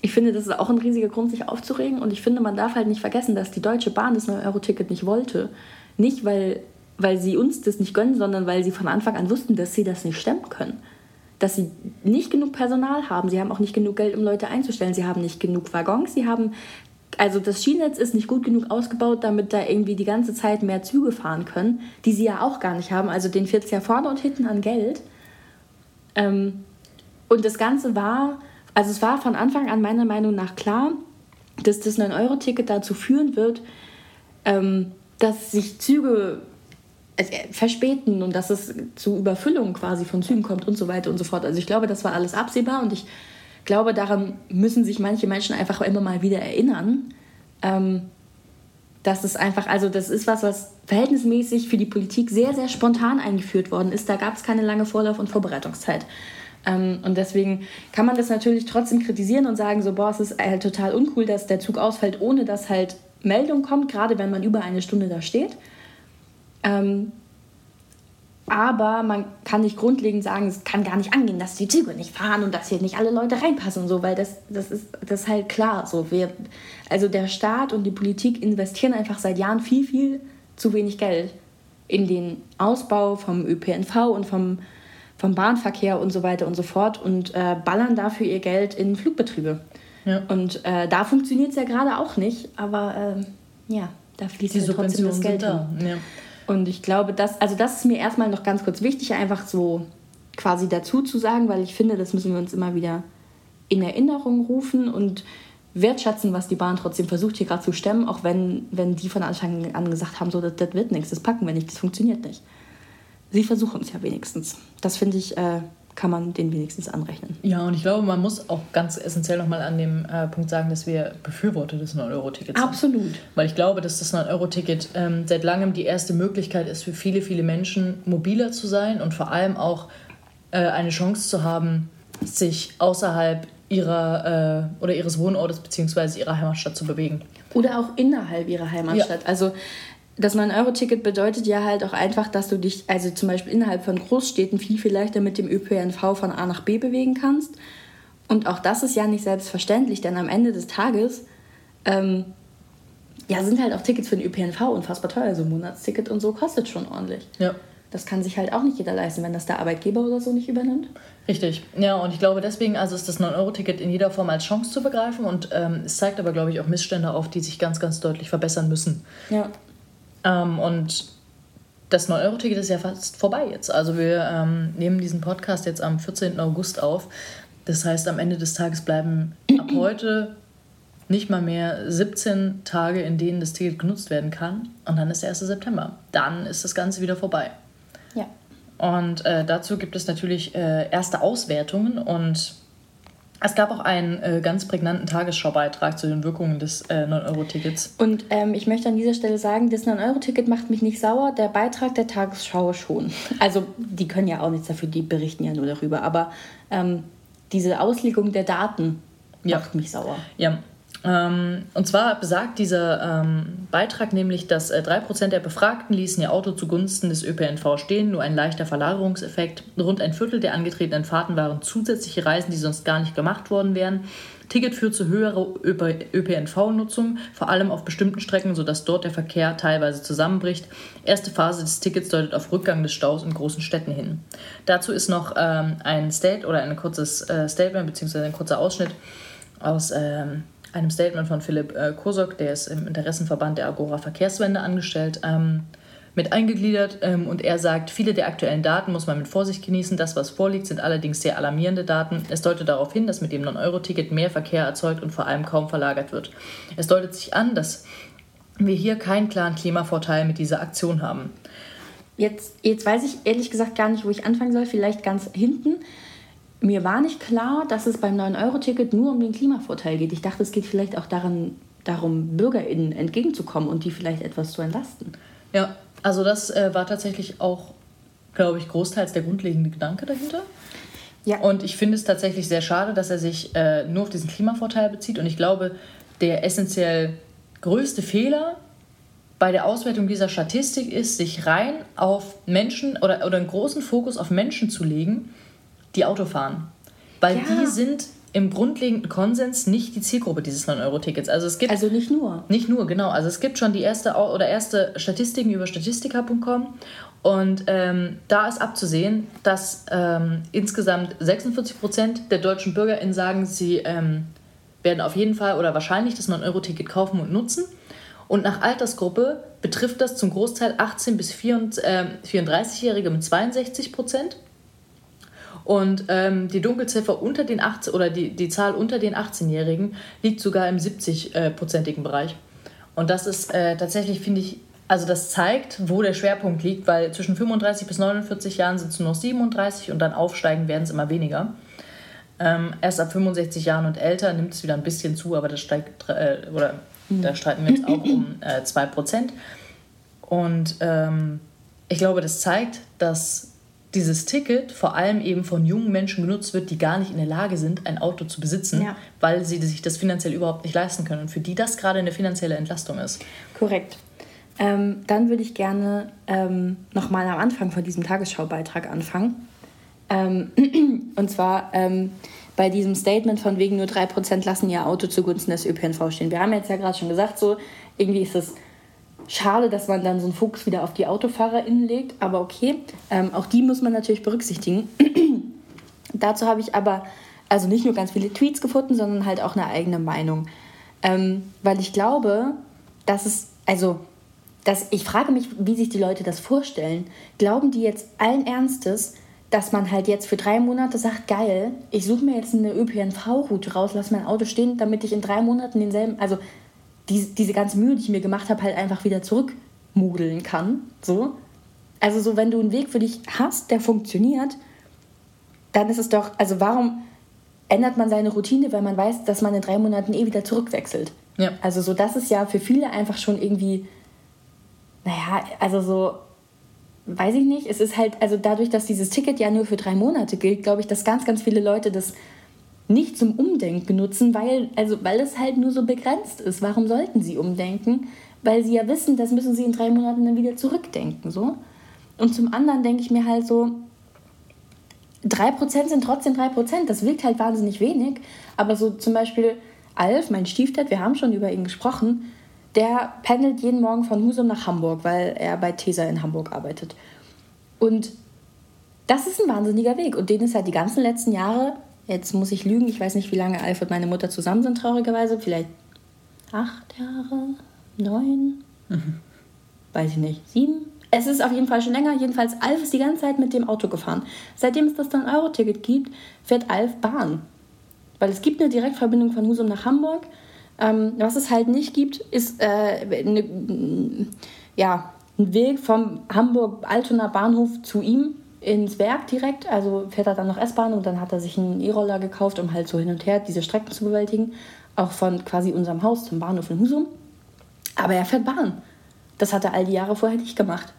ich finde, das ist auch ein riesiger Grund, sich aufzuregen. Und ich finde, man darf halt nicht vergessen, dass die Deutsche Bahn das 9-Euro-Ticket nicht wollte. Nicht, weil, weil sie uns das nicht gönnen, sondern weil sie von Anfang an wussten, dass sie das nicht stemmen können. Dass sie nicht genug Personal haben. Sie haben auch nicht genug Geld, um Leute einzustellen. Sie haben nicht genug Waggons. Sie haben. Also das Schienennetz ist nicht gut genug ausgebaut, damit da irgendwie die ganze Zeit mehr Züge fahren können, die sie ja auch gar nicht haben. Also den fehlt es ja vorne und hinten an Geld. Ähm, und das Ganze war also es war von Anfang an meiner Meinung nach klar, dass das 9-Euro-Ticket dazu führen wird, ähm, dass sich Züge äh, verspäten und dass es zu Überfüllung quasi von Zügen kommt und so weiter und so fort. Also ich glaube, das war alles absehbar und ich glaube, daran müssen sich manche Menschen einfach immer mal wieder erinnern. Ähm, dass es einfach, also das ist was, was verhältnismäßig für die Politik sehr, sehr spontan eingeführt worden ist. Da gab es keine lange Vorlauf- und Vorbereitungszeit. Ähm, und deswegen kann man das natürlich trotzdem kritisieren und sagen, so, boah, es ist halt total uncool, dass der Zug ausfällt, ohne dass halt Meldung kommt, gerade wenn man über eine Stunde da steht. Ähm, aber man kann nicht grundlegend sagen, es kann gar nicht angehen, dass die Züge nicht fahren und dass hier nicht alle Leute reinpassen und so, weil das, das, ist, das ist halt klar. So, wir, also der Staat und die Politik investieren einfach seit Jahren viel, viel zu wenig Geld in den Ausbau vom ÖPNV und vom, vom Bahnverkehr und so weiter und so fort und äh, ballern dafür ihr Geld in Flugbetriebe. Ja. Und äh, da funktioniert es ja gerade auch nicht, aber äh, ja, da fließt ja halt trotzdem das Geld da. Ja. Und ich glaube, das, also das ist mir erstmal noch ganz kurz wichtig, einfach so quasi dazu zu sagen, weil ich finde, das müssen wir uns immer wieder in Erinnerung rufen und wertschätzen, was die Bahn trotzdem versucht, hier gerade zu stemmen, auch wenn, wenn die von Anfang an gesagt haben, so, das, das wird nichts, das packen wir nicht, das funktioniert nicht. Sie versuchen es ja wenigstens. Das finde ich, äh, kann man den wenigstens anrechnen. Ja, und ich glaube, man muss auch ganz essentiell nochmal an dem äh, Punkt sagen, dass wir Befürworter des 9-Euro-Tickets sind. Absolut. Weil ich glaube, dass das 9-Euro-Ticket ähm, seit langem die erste Möglichkeit ist, für viele, viele Menschen mobiler zu sein und vor allem auch äh, eine Chance zu haben, sich außerhalb ihrer äh, oder ihres Wohnortes bzw. ihrer Heimatstadt zu bewegen. Oder auch innerhalb ihrer Heimatstadt. Ja. Also das 9-Euro-Ticket bedeutet ja halt auch einfach, dass du dich, also zum Beispiel innerhalb von Großstädten, viel, viel leichter mit dem ÖPNV von A nach B bewegen kannst. Und auch das ist ja nicht selbstverständlich, denn am Ende des Tages ähm, ja, sind halt auch Tickets für den ÖPNV unfassbar teuer. So ein Monatsticket und so kostet schon ordentlich. Ja. Das kann sich halt auch nicht jeder leisten, wenn das der Arbeitgeber oder so nicht übernimmt. Richtig, ja, und ich glaube deswegen, also ist das 9-Euro-Ticket in jeder Form als Chance zu begreifen und ähm, es zeigt aber, glaube ich, auch Missstände auf, die sich ganz, ganz deutlich verbessern müssen. Ja. Ähm, und das 9-Euro-Ticket ist ja fast vorbei jetzt. Also wir ähm, nehmen diesen Podcast jetzt am 14. August auf. Das heißt, am Ende des Tages bleiben ab [CLEARS THROAT] heute nicht mal mehr 17 Tage, in denen das Ticket genutzt werden kann. Und dann ist der 1. September. Dann ist das Ganze wieder vorbei. Ja. Und äh, dazu gibt es natürlich äh, erste Auswertungen und es gab auch einen äh, ganz prägnanten Tagesschaubeitrag zu den Wirkungen des äh, 9-Euro-Tickets. Und ähm, ich möchte an dieser Stelle sagen, das 9-Euro-Ticket macht mich nicht sauer, der Beitrag der Tagesschau schon. [LAUGHS] Also die können ja auch nichts dafür, die berichten ja nur darüber. Aber ähm, diese Auslegung der Daten ja. macht mich sauer. Ja, und zwar besagt dieser ähm, Beitrag nämlich, dass äh, 3% der Befragten ließen ihr Auto zugunsten des ÖPNV stehen, nur ein leichter Verlagerungseffekt. Rund ein Viertel der angetretenen Fahrten waren zusätzliche Reisen, die sonst gar nicht gemacht worden wären. Ticket führt zu höherer ÖPNV-Nutzung, vor allem auf bestimmten Strecken, sodass dort der Verkehr teilweise zusammenbricht. Erste Phase des Tickets deutet auf Rückgang des Staus in großen Städten hin. Dazu ist noch ähm, ein State oder ein kurzes äh, Statement bzw. ein kurzer Ausschnitt aus ähm, einem Statement von Philipp äh, Kosok, der ist im Interessenverband der Agora Verkehrswende angestellt, ähm, mit eingegliedert. Ähm, und er sagt, viele der aktuellen Daten muss man mit Vorsicht genießen. Das, was vorliegt, sind allerdings sehr alarmierende Daten. Es deutet darauf hin, dass mit dem 9-Euro-Ticket mehr Verkehr erzeugt und vor allem kaum verlagert wird. Es deutet sich an, dass wir hier keinen klaren Klimavorteil mit dieser Aktion haben. Jetzt, jetzt weiß ich ehrlich gesagt gar nicht, wo ich anfangen soll. Vielleicht ganz hinten mir war nicht klar, dass es beim 9-Euro-Ticket nur um den Klimavorteil geht. Ich dachte, es geht vielleicht auch daran, darum, BürgerInnen entgegenzukommen und die vielleicht etwas zu entlasten. Ja, also das äh, war tatsächlich auch, glaube ich, großteils der grundlegende Gedanke dahinter. Ja. Und ich finde es tatsächlich sehr schade, dass er sich äh, nur auf diesen Klimavorteil bezieht. Und ich glaube, der essentiell größte Fehler bei der Auswertung dieser Statistik ist, sich rein auf Menschen oder, oder einen großen Fokus auf Menschen zu legen, die Auto fahren. Weil ja. die sind im grundlegenden Konsens nicht die Zielgruppe dieses 9-Euro-Tickets. Also es gibt also nicht nur. Nicht nur, genau. Also es gibt schon die erste oder erste Statistiken über statistika.com und ähm, da ist abzusehen, dass ähm, insgesamt 46 Prozent der deutschen BürgerInnen sagen, sie ähm, werden auf jeden Fall oder wahrscheinlich das 9-Euro-Ticket kaufen und nutzen. Und nach Altersgruppe betrifft das zum Großteil 18- bis 34-Jährige mit 62 Prozent und ähm, die Dunkelziffer unter den 18 oder die, die Zahl unter den 18-Jährigen liegt sogar im 70-prozentigen Bereich. Und das ist äh, tatsächlich, finde ich, also das zeigt, wo der Schwerpunkt liegt, weil zwischen 35 bis 49 Jahren sind es nur noch 37 und dann aufsteigen werden es immer weniger. Ähm, erst ab 65 Jahren und älter nimmt es wieder ein bisschen zu, aber das steigt, äh, oder mhm. da streiten wir jetzt auch um äh, 2%. Und ähm, ich glaube, das zeigt, dass dieses Ticket vor allem eben von jungen Menschen genutzt wird, die gar nicht in der Lage sind, ein Auto zu besitzen, ja. weil sie sich das finanziell überhaupt nicht leisten können und für die das gerade eine finanzielle Entlastung ist. Korrekt. Ähm, dann würde ich gerne ähm, nochmal am Anfang von diesem Tagesschaubeitrag anfangen. Ähm, [CLEARS THROAT] und zwar ähm, bei diesem Statement von wegen nur 3% lassen ihr Auto zugunsten des ÖPNV stehen. Wir haben jetzt ja gerade schon gesagt, so irgendwie ist es schade, dass man dann so einen Fokus wieder auf die AutofahrerInnen legt, aber okay, ähm, auch die muss man natürlich berücksichtigen. [CLEARS THROAT] Dazu habe ich aber also nicht nur ganz viele Tweets gefunden, sondern halt auch eine eigene Meinung. Ähm, weil ich glaube, dass es, also, dass, ich frage mich, wie sich die Leute das vorstellen. Glauben die jetzt allen Ernstes, dass man halt jetzt für drei Monate sagt, geil, ich suche mir jetzt eine ÖPNV-Route raus, lass mein Auto stehen, damit ich in drei Monaten denselben, also die, diese ganze Mühe, die ich mir gemacht habe, halt einfach wieder zurückmodeln kann. So. Also so, wenn du einen Weg für dich hast, der funktioniert, dann ist es doch, also warum ändert man seine Routine, weil man weiß, dass man in drei Monaten eh wieder zurückwechselt? Ja. Also so, das ist ja für viele einfach schon irgendwie, naja, also so, weiß ich nicht, es ist halt, also dadurch, dass dieses Ticket ja nur für drei Monate gilt, glaube ich, dass ganz, ganz viele Leute das nicht zum Umdenken nutzen, weil, also, weil es halt nur so begrenzt ist. Warum sollten sie umdenken? Weil sie ja wissen, das müssen sie in drei Monaten dann wieder zurückdenken. So. Und zum anderen denke ich mir halt so, 3% sind trotzdem 3%. Das wirkt halt wahnsinnig wenig. Aber so zum Beispiel Alf, mein Stiefdad, wir haben schon über ihn gesprochen, der pendelt jeden Morgen von Husum nach Hamburg, weil er bei Tesa in Hamburg arbeitet. Und das ist ein wahnsinniger Weg. Und den ist halt die ganzen letzten Jahre, jetzt muss ich lügen, ich weiß nicht, wie lange Alf und meine Mutter zusammen sind, traurigerweise, vielleicht acht Jahre, neun, mhm. weiß ich nicht, sieben. Es ist auf jeden Fall schon länger. Jedenfalls, Alf ist die ganze Zeit mit dem Auto gefahren. Seitdem es das dann Euro-Ticket gibt, fährt Alf Bahn. Weil es gibt eine Direktverbindung von Husum nach Hamburg ähm, was es halt nicht gibt, ist äh, ne, ja, ein Weg vom Hamburg-Altona Bahnhof zu ihm ins Werk direkt. Also fährt er dann noch S-Bahn und dann hat er sich einen E-Roller gekauft, um halt so hin und her diese Strecken zu bewältigen. Auch von quasi unserem Haus zum Bahnhof in Husum. Aber er fährt Bahn. Das hat er all die Jahre vorher nicht gemacht.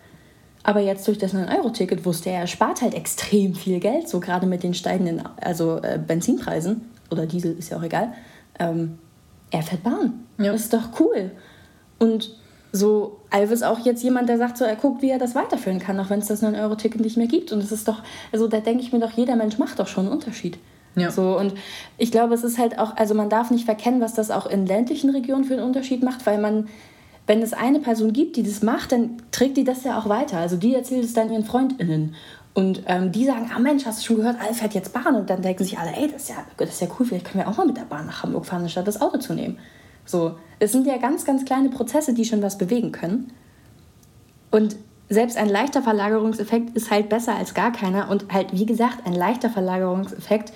Aber jetzt durch das 9-Euro-Ticket wusste er, er spart halt extrem viel Geld, so gerade mit den steigenden also, äh, Benzinpreisen. Oder Diesel ist ja auch egal. Ähm, er fährt Bahn. Ja. Das ist doch cool. Und so, Alv ist auch jetzt jemand, der sagt so, er guckt, wie er das weiterführen kann, auch wenn es das 9-Euro-Ticket nicht mehr gibt. Und das ist doch, also da denke ich mir doch, jeder Mensch macht doch schon einen Unterschied. Ja. So, und ich glaube, es ist halt auch, also man darf nicht verkennen, was das auch in ländlichen Regionen für einen Unterschied macht, weil man, wenn es eine Person gibt, die das macht, dann trägt die das ja auch weiter. Also die erzählt es dann ihren FreundInnen. Und ähm, die sagen, ah Mensch, hast du schon gehört, Alf fährt jetzt Bahn. Und dann denken sich alle, ey, das ist, ja, das ist ja cool, vielleicht können wir auch mal mit der Bahn nach Hamburg fahren, anstatt das Auto zu nehmen. So, es sind ja ganz, ganz kleine Prozesse, die schon was bewegen können. Und selbst ein leichter Verlagerungseffekt ist halt besser als gar keiner. Und halt, wie gesagt, ein leichter Verlagerungseffekt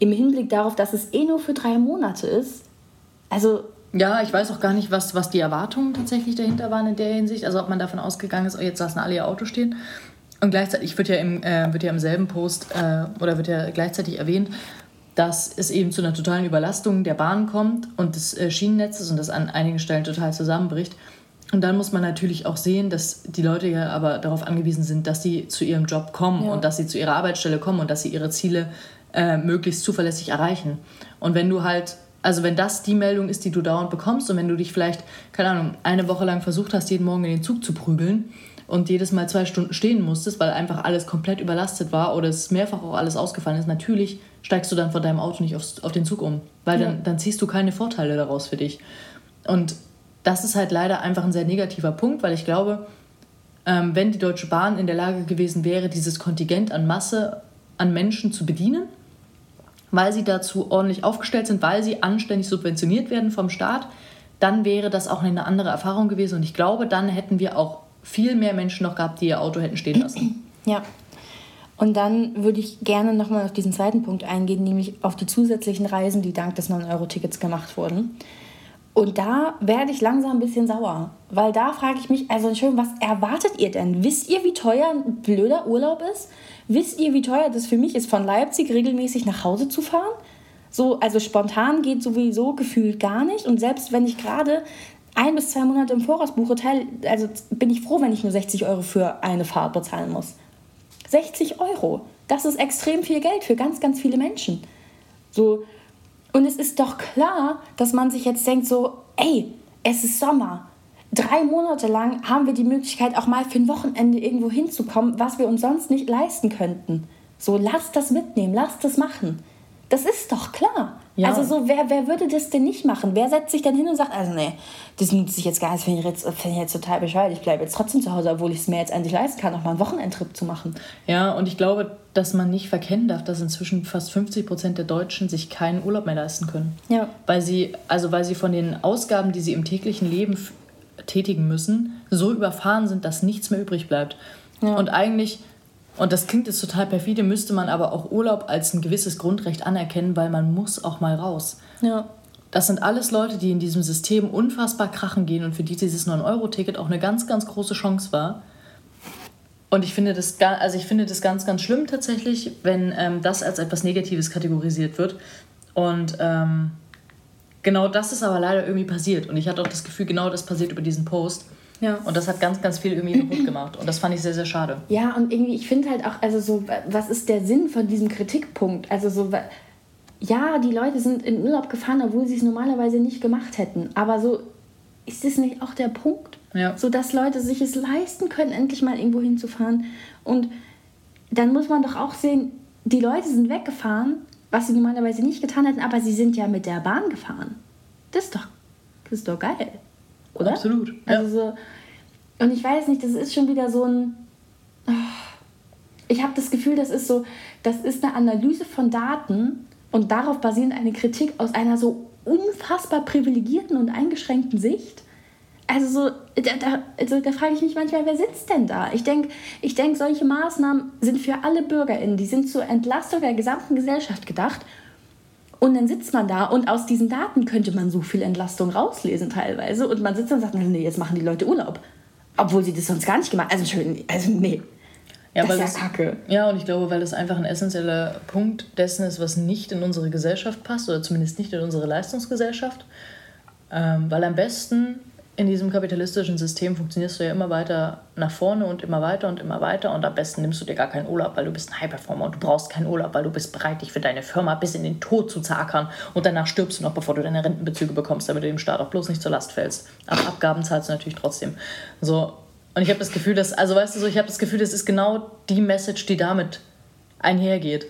im Hinblick darauf, dass es eh nur für drei Monate ist. Also. Ja, ich weiß auch gar nicht, was, was die Erwartungen tatsächlich dahinter waren in der Hinsicht. Also ob man davon ausgegangen ist, oh, jetzt lassen alle ihr Auto stehen. Und gleichzeitig wird ja im, äh, wird ja im selben Post äh, oder wird ja gleichzeitig erwähnt, dass es eben zu einer totalen Überlastung der Bahn kommt und des äh, Schienennetzes und das an einigen Stellen total zusammenbricht. Und dann muss man natürlich auch sehen, dass die Leute ja aber darauf angewiesen sind, dass sie zu ihrem Job kommen ja. und dass sie zu ihrer Arbeitsstelle kommen und dass sie ihre Ziele äh, möglichst zuverlässig erreichen. Und wenn du halt, also wenn das die Meldung ist, die du dauernd bekommst und wenn du dich vielleicht, keine Ahnung, eine Woche lang versucht hast, jeden Morgen in den Zug zu prügeln und jedes Mal zwei Stunden stehen musstest, weil einfach alles komplett überlastet war oder es mehrfach auch alles ausgefallen ist, natürlich steigst du dann von deinem Auto nicht aufs, auf den Zug um, weil ja. dann, dann ziehst du keine Vorteile daraus für dich. Und das ist halt leider einfach ein sehr negativer Punkt, weil ich glaube, ähm, wenn die Deutsche Bahn in der Lage gewesen wäre, dieses Kontingent an Masse an Menschen zu bedienen, weil sie dazu ordentlich aufgestellt sind, weil sie anständig subventioniert werden vom Staat, dann wäre das auch eine andere Erfahrung gewesen. Und ich glaube, dann hätten wir auch viel mehr Menschen noch gehabt, die ihr Auto hätten stehen lassen. Ja. Und dann würde ich gerne nochmal auf diesen zweiten Punkt eingehen, nämlich auf die zusätzlichen Reisen, die dank des 9-Euro-Tickets gemacht wurden. Und da werde ich langsam ein bisschen sauer, weil da frage ich mich, also Entschuldigung, was erwartet ihr denn? Wisst ihr, wie teuer ein blöder Urlaub ist? Wisst ihr, wie teuer das für mich ist, von Leipzig regelmäßig nach Hause zu fahren? So, also spontan geht sowieso gefühlt gar nicht. Und selbst wenn ich gerade ein bis zwei Monate im Voraus buche, teil, also bin ich froh, wenn ich nur 60 Euro für eine Fahrt bezahlen muss. 60 Euro, das ist extrem viel Geld für ganz, ganz viele Menschen. So, und es ist doch klar, dass man sich jetzt denkt, so, ey, es ist Sommer. drei Monate lang haben wir die Möglichkeit, auch mal für ein Wochenende irgendwo hinzukommen, was wir uns sonst nicht leisten könnten. So, lass das mitnehmen, lass das machen. Das ist doch klar. Ja. Also so, wer, wer würde das denn nicht machen? Wer setzt sich dann hin und sagt, also nee, das nutze ich jetzt gar nicht, finde ich, jetzt, find ich jetzt total bescheuert. Ich bleibe jetzt trotzdem zu Hause, obwohl ich es mir jetzt endlich leisten kann, auch mal einen Wochenendtrip zu machen. Ja, und ich glaube, dass man nicht verkennen darf, dass inzwischen fast 50 Prozent der Deutschen sich keinen Urlaub mehr leisten können. Ja. Weil sie, also weil sie von den Ausgaben, die sie im täglichen Leben tätigen müssen, so überfahren sind, dass nichts mehr übrig bleibt. Ja. Und eigentlich und das klingt jetzt total perfide, müsste man aber auch Urlaub als ein gewisses Grundrecht anerkennen, weil man muss auch mal raus. Ja. Das sind alles Leute, die in diesem System unfassbar krachen gehen und für die dieses 9-Euro-Ticket auch eine ganz, ganz große Chance war. Und ich finde das, also ich finde das ganz, ganz schlimm tatsächlich, wenn ähm, das als etwas Negatives kategorisiert wird. Und ähm, genau das ist aber leider irgendwie passiert. Und ich hatte auch das Gefühl, genau das passiert über diesen Post. Ja. Und das hat ganz, ganz viel irgendwie kaputt [CLEARS THROAT] gemacht. Und das fand ich sehr, sehr schade. Ja, und irgendwie, ich finde halt auch, also so, was ist der Sinn von diesem Kritikpunkt? Also so, ja, die Leute sind in Urlaub gefahren, obwohl sie es normalerweise nicht gemacht hätten. Aber so, ist das nicht auch der Punkt? Ja. So, dass Leute sich es leisten können, endlich mal irgendwo hinzufahren. Und dann muss man doch auch sehen, die Leute sind weggefahren, was sie normalerweise nicht getan hätten, aber sie sind ja mit der Bahn gefahren. Das ist doch, das ist doch geil oder? Absolut. Ja. Also so, und ich weiß nicht, das ist schon wieder so ein. Oh, ich habe das Gefühl, das ist so, das ist eine Analyse von Daten und darauf basierend eine Kritik aus einer so unfassbar privilegierten und eingeschränkten Sicht. Also so, da, da, also da frage ich mich manchmal, wer sitzt denn da? Ich denke, ich denk, solche Maßnahmen sind für alle BürgerInnen, die sind zur Entlastung der gesamten Gesellschaft gedacht und dann sitzt man da und aus diesen Daten könnte man so viel Entlastung rauslesen teilweise. Und man sitzt und sagt, nee, jetzt machen die Leute Urlaub. Obwohl sie das sonst gar nicht gemacht haben. Also schön, also nee. Ja, das ist ja Kacke. Ja, und ich glaube, weil das einfach ein essentieller Punkt dessen ist, was nicht in unsere Gesellschaft passt, oder zumindest nicht in unsere Leistungsgesellschaft. Ähm, weil am besten in diesem kapitalistischen System funktionierst du ja immer weiter nach vorne und immer weiter und immer weiter und am besten nimmst du dir gar keinen Urlaub, weil du bist ein High-Performer und du brauchst keinen Urlaub, weil du bist bereit, dich für deine Firma bis in den Tod zu zerkern und danach stirbst du noch, bevor du deine Rentenbezüge bekommst, damit du dem Staat auch bloß nicht zur Last fällst. Aber Abgaben zahlst du natürlich trotzdem. So. Und ich habe das Gefühl, dass, also weißt du so, ich habe das Gefühl, das ist genau die Message, die damit einhergeht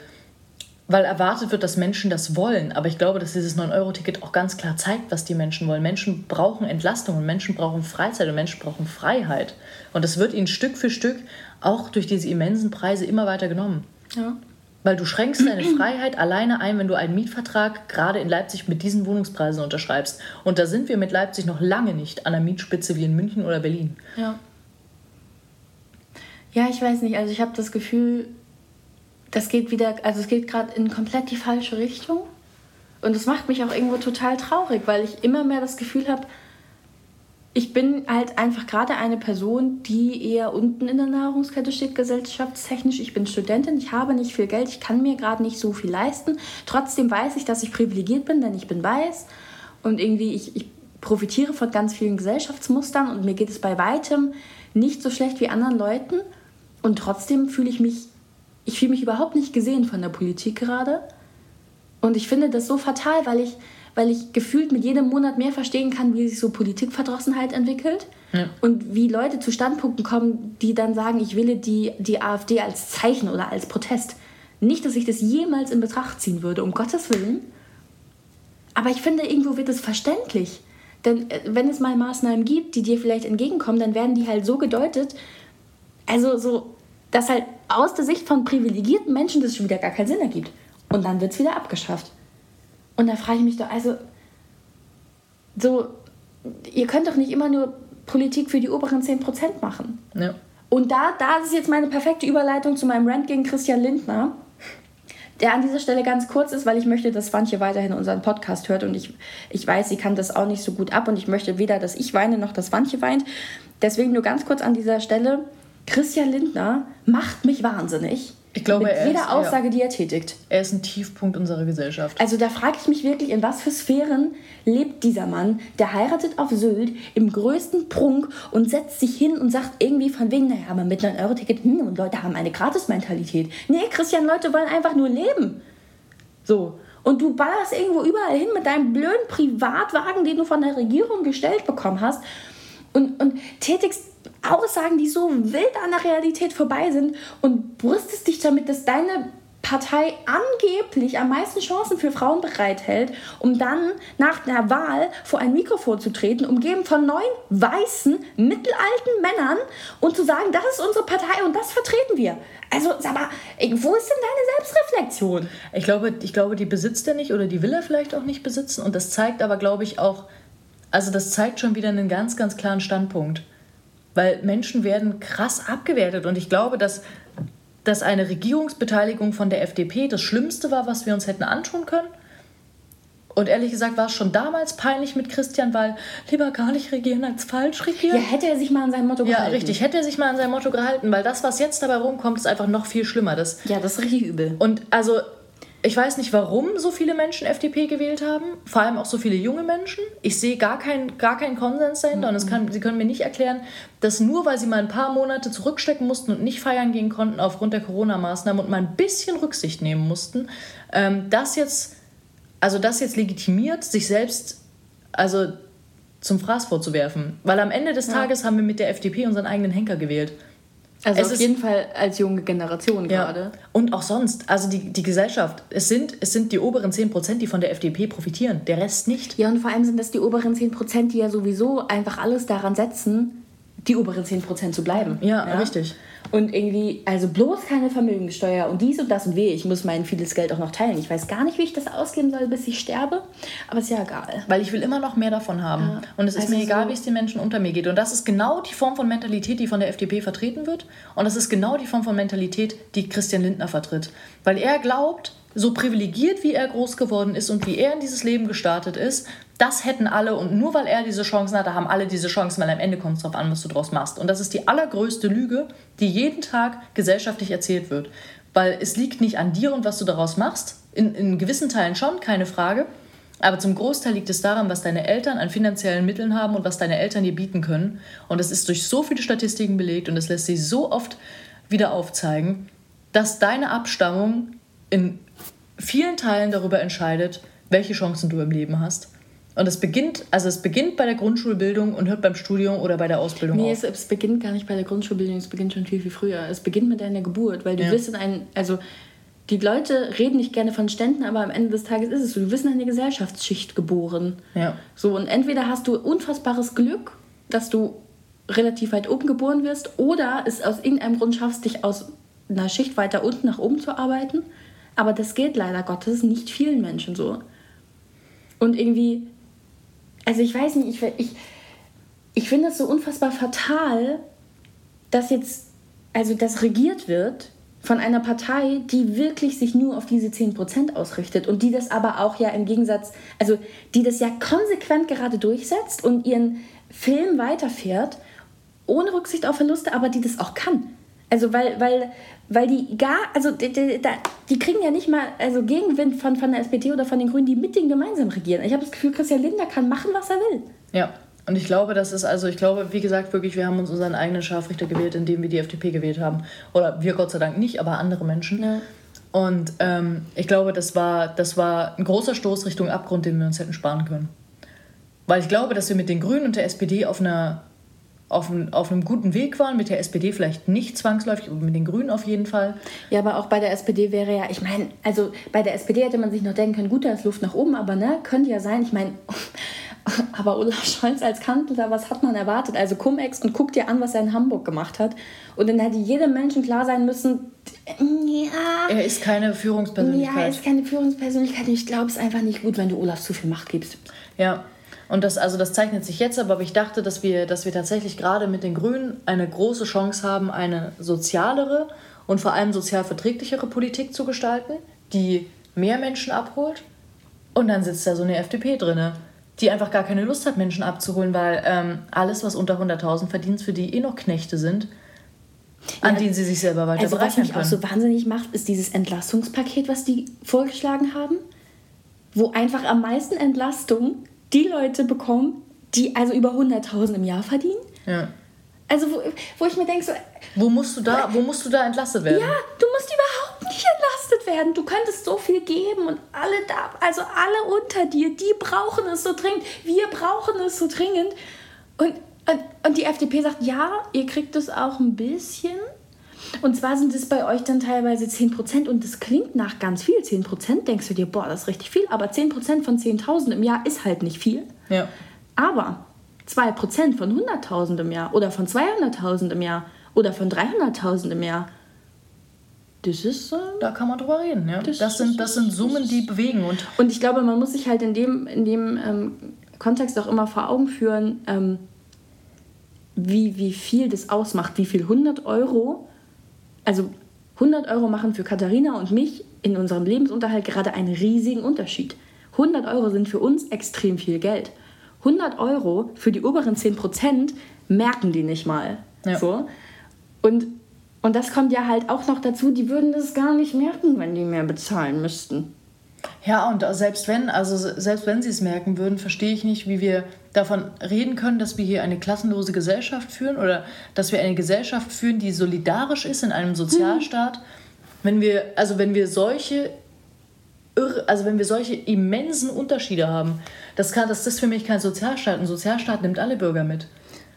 weil erwartet wird, dass Menschen das wollen. Aber ich glaube, dass dieses 9-Euro-Ticket auch ganz klar zeigt, was die Menschen wollen. Menschen brauchen Entlastung und Menschen brauchen Freizeit und Menschen brauchen Freiheit. Und das wird ihnen Stück für Stück auch durch diese immensen Preise immer weiter genommen. Ja. Weil du schränkst deine Freiheit alleine ein, wenn du einen Mietvertrag gerade in Leipzig mit diesen Wohnungspreisen unterschreibst. Und da sind wir mit Leipzig noch lange nicht an der Mietspitze wie in München oder Berlin. Ja. Ja, ich weiß nicht. Also ich habe das Gefühl, das geht wieder, also es geht gerade in komplett die falsche Richtung. Und das macht mich auch irgendwo total traurig, weil ich immer mehr das Gefühl habe, ich bin halt einfach gerade eine Person, die eher unten in der Nahrungskette steht, gesellschaftstechnisch. Ich bin Studentin, ich habe nicht viel Geld, ich kann mir gerade nicht so viel leisten. Trotzdem weiß ich, dass ich privilegiert bin, denn ich bin weiß. Und irgendwie, ich, ich profitiere von ganz vielen Gesellschaftsmustern und mir geht es bei weitem nicht so schlecht wie anderen Leuten. Und trotzdem fühle ich mich ich fühle mich überhaupt nicht gesehen von der Politik gerade. Und ich finde das so fatal, weil ich, weil ich gefühlt mit jedem Monat mehr verstehen kann, wie sich so Politikverdrossenheit entwickelt. Ja. Und wie Leute zu Standpunkten kommen, die dann sagen, ich wähle die, die AfD als Zeichen oder als Protest. Nicht, dass ich das jemals in Betracht ziehen würde, um Gottes Willen. Aber ich finde, irgendwo wird es verständlich. Denn äh, wenn es mal Maßnahmen gibt, die dir vielleicht entgegenkommen, dann werden die halt so gedeutet, also so, dass halt aus der Sicht von privilegierten Menschen das schon wieder gar keinen Sinn ergibt. Und dann wird es wieder abgeschafft. Und da frage ich mich doch, also, so, ihr könnt doch nicht immer nur Politik für die oberen 10% machen. Ja. Und da, da ist jetzt meine perfekte Überleitung zu meinem Rant gegen Christian Lindner, der an dieser Stelle ganz kurz ist, weil ich möchte, dass Swantje weiterhin unseren Podcast hört und ich, ich weiß, sie kann das auch nicht so gut ab und ich möchte weder, dass ich weine, noch dass Swantje weint. Deswegen nur ganz kurz an dieser Stelle Christian Lindner macht mich wahnsinnig. Ich glaube, mit jeder ist, Aussage, ja. die er tätigt. Er ist ein Tiefpunkt unserer Gesellschaft. Also da frage ich mich wirklich, in was für Sphären lebt dieser Mann, der heiratet auf Sylt im größten Prunk und setzt sich hin und sagt irgendwie von wegen, naja, aber mit 9-Euro-Ticket, hm, und Leute haben eine Gratis-Mentalität. Nee, Christian, Leute wollen einfach nur leben. So. Und du ballerst irgendwo überall hin mit deinem blöden Privatwagen, den du von der Regierung gestellt bekommen hast und, und tätigst Aussagen, die so wild an der Realität vorbei sind und brüstest dich damit, dass deine Partei angeblich am meisten Chancen für Frauen bereithält, um dann nach der Wahl vor ein Mikrofon zu treten, umgeben von neun weißen, mittelalten Männern und zu sagen, das ist unsere Partei und das vertreten wir. Also, sag mal, wo ist denn deine Selbstreflexion? Ich glaube, ich glaube, die besitzt er nicht oder die will er vielleicht auch nicht besitzen. Und das zeigt aber, glaube ich, auch, also das zeigt schon wieder einen ganz, ganz klaren Standpunkt. Weil Menschen werden krass abgewertet. Und ich glaube, dass dass eine Regierungsbeteiligung von der FDP das Schlimmste war, was wir uns hätten antun können. Und ehrlich gesagt war es schon damals peinlich mit Christian, weil lieber gar nicht regieren als falsch regieren. Ja, hätte er sich mal an sein Motto gehalten. Ja, richtig, hätte er sich mal an sein Motto gehalten, weil das, was jetzt dabei rumkommt, ist einfach noch viel schlimmer. Das, ja, das ist richtig übel. Und also ich weiß nicht, warum so viele Menschen FDP gewählt haben, vor allem auch so viele junge Menschen. Ich sehe gar keinen gar kein Konsens dahinter mhm. und kann, sie können mir nicht erklären, dass nur weil sie mal ein paar Monate zurückstecken mussten und nicht feiern gehen konnten aufgrund der Corona-Maßnahmen und mal ein bisschen Rücksicht nehmen mussten, ähm, das jetzt, also das jetzt legitimiert, sich selbst also zum Fraß vorzuwerfen. Weil am Ende des ja. Tages haben wir mit der FDP unseren eigenen Henker gewählt. Also es auf jeden Fall als junge Generation ja. gerade. Und auch sonst, also die, die Gesellschaft, es sind, es sind die oberen 10 Prozent, die von der FDP profitieren, der Rest nicht. Ja, und vor allem sind das die oberen 10 Prozent, die ja sowieso einfach alles daran setzen, die oberen 10 Prozent zu bleiben. Ja, ja, richtig. Und irgendwie, also bloß keine Vermögensteuer und dies und das und weh. Ich muss mein vieles Geld auch noch teilen. Ich weiß gar nicht, wie ich das ausgeben soll, bis ich sterbe. Aber ist ja egal. Weil ich will immer noch mehr davon haben. Ja. Und es ist also mir egal, so wie es den Menschen unter mir geht. Und das ist genau die Form von Mentalität, die von der FDP vertreten wird. Und das ist genau die Form von Mentalität, die Christian Lindner vertritt. Weil er glaubt, so privilegiert wie er groß geworden ist und wie er in dieses Leben gestartet ist, das hätten alle und nur weil er diese Chancen hatte, haben alle diese Chancen, weil am Ende kommt es darauf an, was du draus machst. Und das ist die allergrößte Lüge, die jeden Tag gesellschaftlich erzählt wird. Weil es liegt nicht an dir und was du daraus machst. In, in gewissen Teilen schon, keine Frage. Aber zum Großteil liegt es daran, was deine Eltern an finanziellen Mitteln haben und was deine Eltern dir bieten können. Und das ist durch so viele Statistiken belegt und es lässt sich so oft wieder aufzeigen, dass deine Abstammung in vielen Teilen darüber entscheidet, welche Chancen du im Leben hast. Und es beginnt, also es beginnt bei der Grundschulbildung und hört beim Studium oder bei der Ausbildung nee, auf. Nee, es, es, beginnt gar nicht bei der Grundschulbildung, es beginnt schon viel, viel früher. Es beginnt mit deiner Geburt, weil du ja. wirst in ein, also die Leute reden nicht gerne von Ständen, aber am Ende des Tages ist es so, du wirst in eine Gesellschaftsschicht geboren. Ja. So, und entweder hast du unfassbares Glück, dass du relativ weit oben geboren wirst, oder es aus irgendeinem Grund schaffst, dich aus einer Schicht weiter unten nach oben zu arbeiten. Aber das geht leider Gottes nicht vielen Menschen so. Und irgendwie also ich weiß nicht, ich, ich, ich finde es so unfassbar fatal, dass jetzt, also das regiert wird von einer Partei, die wirklich sich nur auf diese 10% ausrichtet und die das aber auch ja im Gegensatz, also die das ja konsequent gerade durchsetzt und ihren Film weiterfährt, ohne Rücksicht auf Verluste, aber die das auch kann. Also weil, weil, weil die gar, also die, die, die, kriegen ja nicht mal also Gegenwind von, von der SPD oder von den Grünen, die mit denen gemeinsam regieren. Ich habe das Gefühl, Christian Lindner kann machen, was er will. Ja, und ich glaube, das ist also, ich glaube, wie gesagt, wirklich, wir haben uns unseren eigenen Scharfrichter gewählt, indem wir die FDP gewählt haben. Oder wir Gott sei Dank nicht, aber andere Menschen. Ja. Und ähm, ich glaube, das war, das war ein großer Stoß Richtung Abgrund, den wir uns hätten sparen können. Weil ich glaube, dass wir mit den Grünen und der SPD auf einer auf, ein, auf einem guten Weg waren, mit der SPD vielleicht nicht zwangsläufig, aber mit den Grünen auf jeden Fall. Ja, aber auch bei der SPD wäre ja, ich meine, also bei der SPD hätte man sich noch denken können, gut, da ist Luft nach oben, aber ne, könnte ja sein, ich meine, [LAUGHS] aber Olaf Scholz als Kanzler, was hat man erwartet? Also Cum-Ex und guck dir an, was er in Hamburg gemacht hat. Und dann hätte jedem Menschen klar sein müssen, ja. Er ist keine Führungspersönlichkeit. Ja, er ist keine Führungspersönlichkeit und ich glaube, es ist einfach nicht gut, wenn du Olaf zu viel Macht gibst. Ja, und das, also das zeichnet sich jetzt aber ich dachte, dass wir, dass wir tatsächlich gerade mit den Grünen eine große Chance haben, eine sozialere und vor allem sozial verträglichere Politik zu gestalten, die mehr Menschen abholt. Und dann sitzt da so eine FDP drin, die einfach gar keine Lust hat, Menschen abzuholen, weil ähm, alles, was unter 100.000 verdient, für die eh noch Knechte sind, an ja, denen sie sich selber weiter also, Was mich können. auch so wahnsinnig macht, ist dieses Entlastungspaket, was die vorgeschlagen haben, wo einfach am meisten Entlastung die Leute bekommen, die also über 100.000 im Jahr verdienen. Ja. Also wo, wo ich mir denke so... Wo musst, du da, wo musst du da entlastet werden? Ja, du musst überhaupt nicht entlastet werden. Du könntest so viel geben und alle da, also alle unter dir, die brauchen es so dringend. Wir brauchen es so dringend. Und Und, und die FDP sagt, ja, ihr kriegt es auch ein bisschen. Und zwar sind es bei euch dann teilweise 10% und das klingt nach ganz viel. 10% denkst du dir, boah, das ist richtig viel, aber 10% von 10.000 im Jahr ist halt nicht viel. Ja. Aber 2% von 100.000 im Jahr oder von 200.000 im Jahr oder von 300.000 im Jahr, das ist. Äh, Da kann man drüber reden, ja. Das, sind, das sind Summen, die bewegen. Und Und ich glaube, man muss sich halt in dem, in dem ähm, Kontext auch immer vor Augen führen, ähm, wie, wie viel das ausmacht, wie viel 100 Euro, also 100 Euro machen für Katharina und mich in unserem Lebensunterhalt gerade einen riesigen Unterschied. 100 Euro sind für uns extrem viel Geld. 100 Euro für die oberen 10% merken die nicht mal. Ja. So. Und, und das kommt ja halt auch noch dazu, die würden das gar nicht merken, wenn die mehr bezahlen müssten. Ja, und selbst wenn, also selbst wenn sie es merken würden, verstehe ich nicht, wie wir davon reden können, dass wir hier eine klassenlose Gesellschaft führen oder dass wir eine Gesellschaft führen, die solidarisch ist in einem Sozialstaat. Wenn wir, also wenn wir solche also wenn wir solche immensen Unterschiede haben, das kann, das ist für mich kein Sozialstaat. Ein Sozialstaat nimmt alle Bürger mit.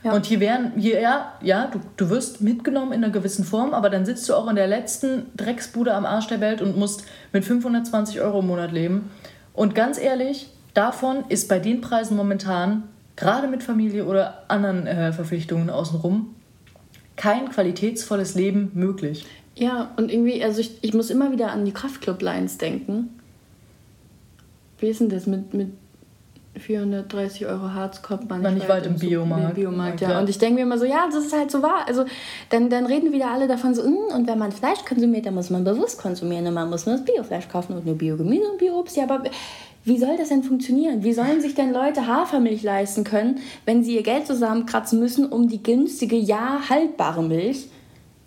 Ja. Und hier wären, hier, ja, ja du, du wirst mitgenommen in einer gewissen Form, aber dann sitzt du auch in der letzten Drecksbude am Arsch der Welt und musst mit 520 Euro im Monat leben. Und ganz ehrlich, davon ist bei den Preisen momentan, gerade mit Familie oder anderen äh, Verpflichtungen außenrum, kein qualitätsvolles Leben möglich. Ja, und irgendwie, also ich, ich muss immer wieder an die Kraftclub-Lines denken. Wie ist denn das mit, mit 430 Euro Harz kommt man Man nicht weit im Sup- Biomarkt. im Biomarkt Ja. Und ich denke mir immer so, ja, das ist halt so wahr. Also dann, dann reden wieder alle davon so, "Mm, und wenn man Fleisch konsumiert, dann muss man bewusst konsumieren und man muss nur das Biofleisch kaufen und nur Biogemüse und Bioobst. Ja, aber wie soll das denn funktionieren? Wie sollen sich denn Leute Hafermilch leisten können, wenn sie ihr Geld zusammenkratzen müssen, um die günstige, ja haltbare Milch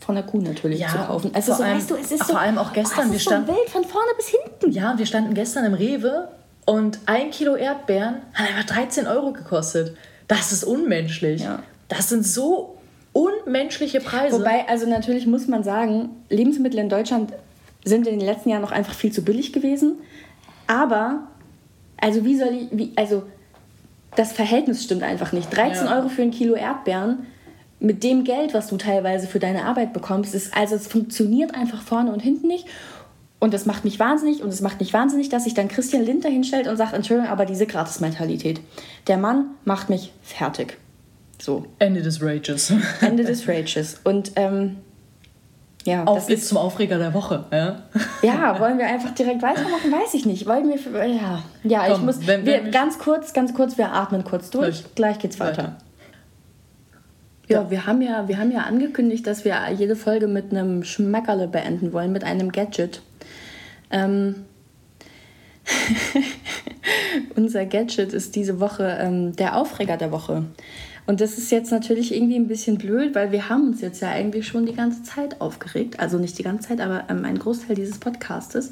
von der Kuh natürlich Ja, zu kaufen? Also so, allem- weißt du, es ist so, vor allem auch gestern, oh, wir es ist so standen- wild von vorne bis hinten. Ja, wir standen gestern im Rewe und ein Kilo Erdbeeren hat einfach 13 Euro gekostet. Das ist unmenschlich. Ja. Das sind so unmenschliche Preise. Wobei, also natürlich muss man sagen, Lebensmittel in Deutschland sind in den letzten Jahren noch einfach viel zu billig gewesen. Aber, also wie soll ich, wie, also das Verhältnis stimmt einfach nicht. 13 Ja. Euro für ein Kilo Erdbeeren mit dem Geld, was du teilweise für deine Arbeit bekommst, ist, also es funktioniert einfach vorne und hinten nicht. Und das macht mich wahnsinnig und es macht mich wahnsinnig, dass sich dann Christian Linter hinstellt und sagt, Entschuldigung, aber diese Gratis-Mentalität. Der Mann macht mich fertig. So. Ende des Rages. [LAUGHS] Ende des Rages. Und ähm, ja, Auf das geht's ist, zum Aufreger der Woche. Ja? ja, wollen wir einfach direkt weitermachen? Weiß ich nicht. Wollen wir, ja, ja ich Komm, muss, wenn- wir, wenn wir- ganz kurz, ganz kurz, wir atmen kurz durch. Gleich. Gleich geht's weiter. Weiter. Ja, wir haben ja, wir haben ja angekündigt, dass wir jede Folge mit einem Schmackerle beenden wollen, mit einem Gadget. Ähm, [LAUGHS] unser Gadget ist diese Woche ähm, der Aufreger der Woche. Und das ist jetzt natürlich irgendwie ein bisschen blöd, weil wir haben uns jetzt ja eigentlich schon die ganze Zeit aufgeregt. Also nicht die ganze Zeit, aber ähm, ein Großteil dieses Podcastes.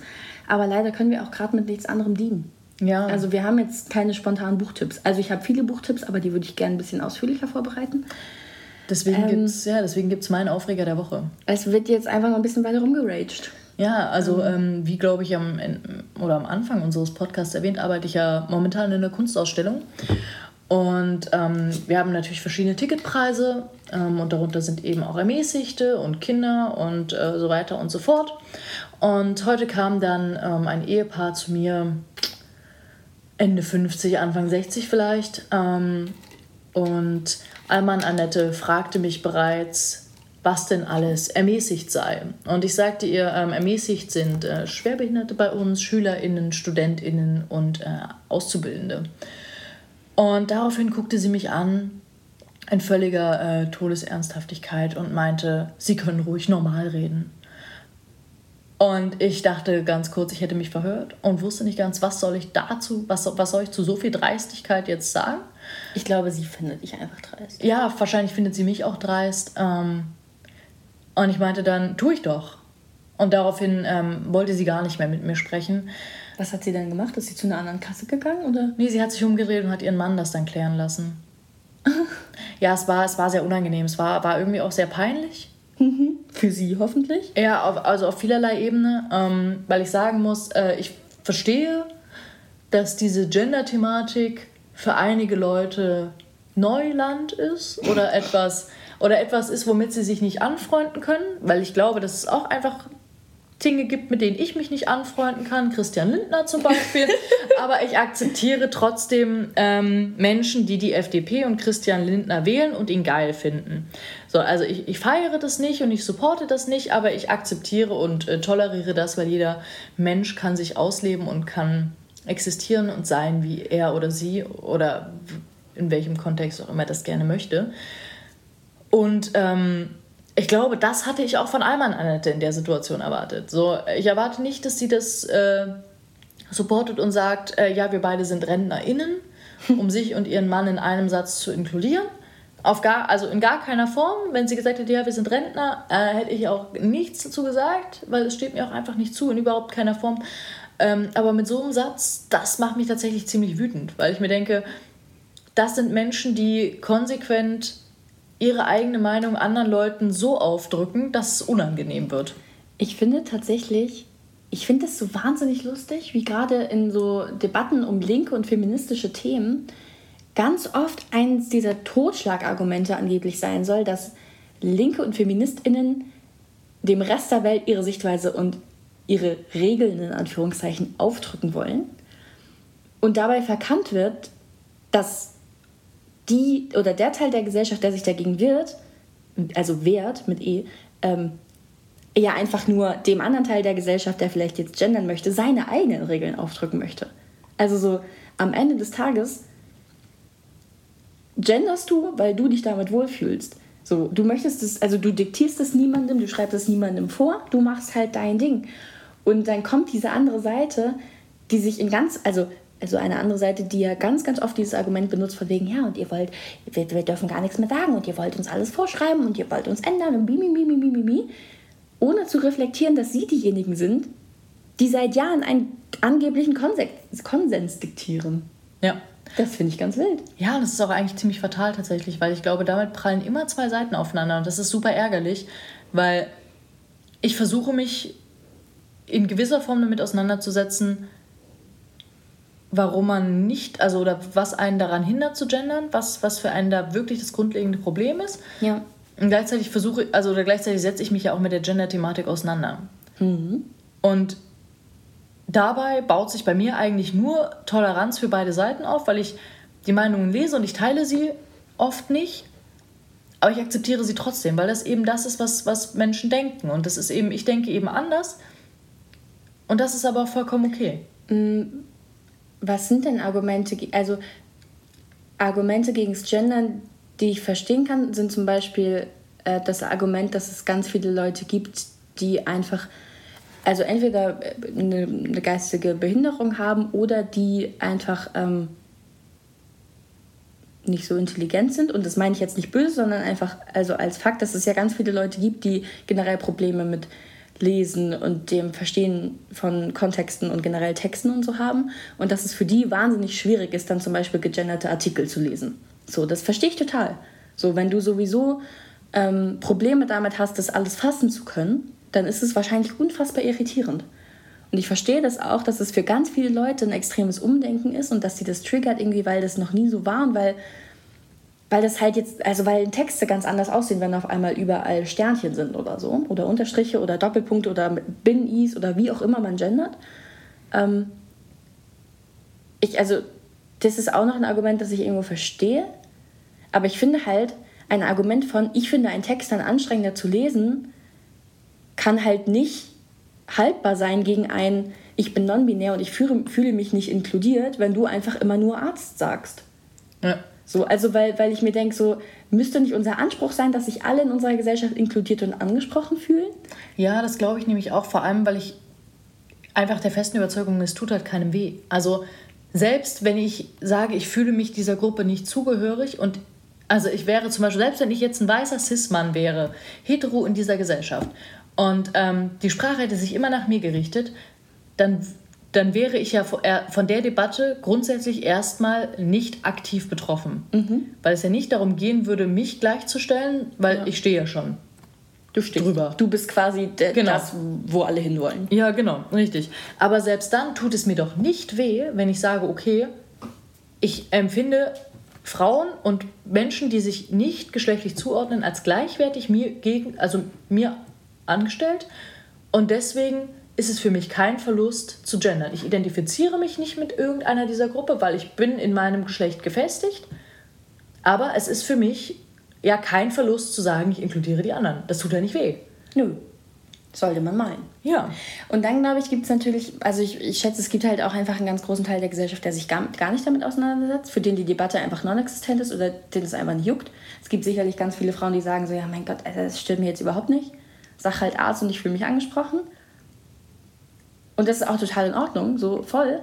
Aber leider können wir auch gerade mit nichts anderem dienen. Ja. Also wir haben jetzt keine spontanen Buchtipps. Also ich habe viele Buchtipps, aber die würde ich gerne ein bisschen ausführlicher vorbereiten. Deswegen ähm, gibt's, ja, deswegen gibt's meinen Aufreger der Woche. Es wird jetzt einfach noch ein bisschen weiter rumgeraged. Ja, also ähm, wie glaube ich am, oder am Anfang unseres Podcasts erwähnt, arbeite ich ja momentan in einer Kunstausstellung. Und ähm, wir haben natürlich verschiedene Ticketpreise ähm, und darunter sind eben auch Ermäßigte und Kinder und äh, so weiter und so fort. Und heute kam dann ähm, ein Ehepaar zu mir, Ende 50, Anfang 60 vielleicht. Ähm, und Alman Annette fragte mich bereits, was denn alles ermäßigt sei. Und ich sagte ihr, ähm, ermäßigt sind äh, Schwerbehinderte bei uns, SchülerInnen, StudentInnen und äh, Auszubildende. Und daraufhin guckte sie mich an, in völliger äh, Todesernsthaftigkeit und meinte, sie können ruhig normal reden. Und ich dachte ganz kurz, ich hätte mich verhört und wusste nicht ganz, was soll ich dazu, was, was soll ich zu so viel Dreistigkeit jetzt sagen? Ich glaube, sie findet dich einfach dreist. Ja, wahrscheinlich findet sie mich auch dreist. Ähm, und ich meinte dann, tu ich doch. Und daraufhin ähm, wollte sie gar nicht mehr mit mir sprechen. Was hat sie denn gemacht? Ist sie zu einer anderen Kasse gegangen? Oder? Nee, sie hat sich umgedreht und hat ihren Mann das dann klären lassen. [LAUGHS] ja, es war, es war sehr unangenehm. Es war, war irgendwie auch sehr peinlich. Für sie hoffentlich. Ja, auf, also auf vielerlei Ebene, ähm, weil ich sagen muss, äh, ich verstehe, dass diese Gender-Thematik für einige Leute Neuland ist oder etwas, oder etwas ist, womit sie sich nicht anfreunden können, weil ich glaube, dass es auch einfach Dinge gibt, mit denen ich mich nicht anfreunden kann, Christian Lindner zum Beispiel. [LAUGHS] Aber ich akzeptiere trotzdem ähm, Menschen, die die FDP und Christian Lindner wählen und ihn geil finden. So, also ich, ich feiere das nicht und ich supporte das nicht, aber ich akzeptiere und äh, toleriere das, weil jeder Mensch kann sich ausleben und kann existieren und sein, wie er oder sie oder in welchem Kontext auch immer das gerne möchte. Und ähm, ich glaube, das hatte ich auch von Alman Annette in der Situation erwartet. So, ich erwarte nicht, dass sie das äh, supportet und sagt, äh, ja, wir beide sind RentnerInnen, um sich und ihren Mann in einem Satz zu inkludieren. Auf gar, also in gar keiner Form. Wenn sie gesagt hätte, ja, wir sind Rentner, äh, hätte ich auch nichts dazu gesagt, weil es steht mir auch einfach nicht zu, in überhaupt keiner Form. Ähm, aber mit so einem Satz, das macht mich tatsächlich ziemlich wütend, weil ich mir denke, das sind Menschen, die konsequent ihre eigene Meinung anderen Leuten so aufdrücken, dass es unangenehm wird. Ich finde tatsächlich, ich finde es so wahnsinnig lustig, wie gerade in so Debatten um linke und feministische Themen ganz oft eines dieser Totschlagargumente angeblich sein soll, dass Linke und Feministinnen dem Rest der Welt ihre Sichtweise und ihre Regeln in Anführungszeichen aufdrücken wollen und dabei verkannt wird, dass die oder der Teil der Gesellschaft, der sich dagegen wehrt, also wehrt mit E, ähm, ja einfach nur dem anderen Teil der Gesellschaft, der vielleicht jetzt gendern möchte, seine eigenen Regeln aufdrücken möchte. Also so am Ende des Tages genderst du, weil du dich damit wohlfühlst. So, du möchtest es, also du diktierst es niemandem, du schreibst es niemandem vor, du machst halt dein Ding. Und dann kommt diese andere Seite, die sich in ganz, also also eine andere Seite, die ja ganz, ganz oft dieses Argument benutzt, von wegen, ja, und ihr wollt, wir, wir dürfen gar nichts mehr sagen und ihr wollt uns alles vorschreiben und ihr wollt uns ändern und bimi, bimi, bimi, bimi, ohne zu reflektieren, dass sie diejenigen sind, die seit Jahren einen angeblichen Konsens, Konsens diktieren. Ja. Das finde ich ganz wild. Ja, und das ist auch eigentlich ziemlich fatal tatsächlich, weil ich glaube, damit prallen immer zwei Seiten aufeinander und das ist super ärgerlich, weil ich versuche mich in gewisser Form damit auseinanderzusetzen, warum man nicht, also oder was einen daran hindert zu gendern, was, was für einen da wirklich das grundlegende Problem ist. Ja. Und gleichzeitig versuche, also oder gleichzeitig setze ich mich ja auch mit der Gender-Thematik auseinander. Mhm. Und dabei baut sich bei mir eigentlich nur Toleranz für beide Seiten auf, weil ich die Meinungen lese und ich teile sie oft nicht. Aber ich akzeptiere sie trotzdem, weil das eben das ist, was, was Menschen denken. Und das ist eben, ich denke eben anders. Und das ist aber vollkommen okay. Mhm was sind denn Argumente, also Argumente gegen das Gendern, die ich verstehen kann, sind zum Beispiel äh, das Argument, dass es ganz viele Leute gibt, die einfach, also entweder eine, äh, eine geistige Behinderung haben oder die einfach ähm, nicht so intelligent sind. Und das meine ich jetzt nicht böse, sondern einfach also als Fakt, dass es ja ganz viele Leute gibt, die generell Probleme mit Lesen und dem Verstehen von Kontexten und generell Texten und so haben. Und dass es für die wahnsinnig schwierig ist, dann zum Beispiel gegenderte Artikel zu lesen. So, das verstehe ich total. So, wenn du sowieso ähm, Probleme damit hast, das alles fassen zu können, dann ist es wahrscheinlich unfassbar irritierend. Und ich verstehe das auch, dass es für ganz viele Leute ein extremes Umdenken ist und dass sie das triggert irgendwie, weil das noch nie so war und weil weil das halt jetzt, also weil Texte ganz anders aussehen, wenn auf einmal überall Sternchen sind oder so, oder Unterstriche oder Doppelpunkte oder Bin-Is oder wie auch immer man gendert. Ähm ich, also, das ist auch noch ein Argument, das ich irgendwo verstehe, aber ich finde halt, ein Argument von, ich finde einen Text dann anstrengender zu lesen, kann halt nicht haltbar sein gegen ein, ich bin non-binär und ich fühle, fühle mich nicht inkludiert, wenn du einfach immer nur Arzt sagst. Ja. So, also weil, weil ich mir denke, so müsste nicht unser Anspruch sein, dass sich alle in unserer Gesellschaft inkludiert und angesprochen fühlen? Ja, das glaube ich nämlich auch, vor allem, weil ich einfach der festen Überzeugung bin, es tut halt keinem weh. Also selbst wenn ich sage, ich fühle mich dieser Gruppe nicht zugehörig und also ich wäre zum Beispiel, selbst wenn ich jetzt ein weißer Cis-Mann wäre, hetero in dieser Gesellschaft und ähm, die Sprache hätte sich immer nach mir gerichtet, dann dann wäre ich ja von der Debatte grundsätzlich erstmal nicht aktiv betroffen. Mhm. Weil es ja nicht darum gehen würde, mich gleichzustellen, weil ja. ich stehe ja schon. Du stehst drüber. Du bist quasi genau. das, wo alle hinwollen. Ja, genau, richtig. Aber selbst dann tut es mir doch nicht weh, wenn ich sage, okay, ich empfinde Frauen und Menschen, die sich nicht geschlechtlich zuordnen, als gleichwertig mir gegen, also mir angestellt. Und deswegen ist es für mich kein Verlust zu gendern. Ich identifiziere mich nicht mit irgendeiner dieser Gruppe, weil ich bin in meinem Geschlecht gefestigt. Aber es ist für mich ja kein Verlust zu sagen, ich inkludiere die anderen. Das tut ja nicht weh. Nö. Sollte man meinen. Ja. Und dann, glaube ich, gibt es natürlich, also ich, ich schätze, es gibt halt auch einfach einen ganz großen Teil der Gesellschaft, der sich gar, gar nicht damit auseinandersetzt, für den die Debatte einfach non-existent ist oder den es einfach nicht juckt. Es gibt sicherlich ganz viele Frauen, die sagen so, ja mein Gott, das stört mir jetzt überhaupt nicht. Sag halt Arzt und ich fühle mich angesprochen. Und das ist auch total in Ordnung, so voll.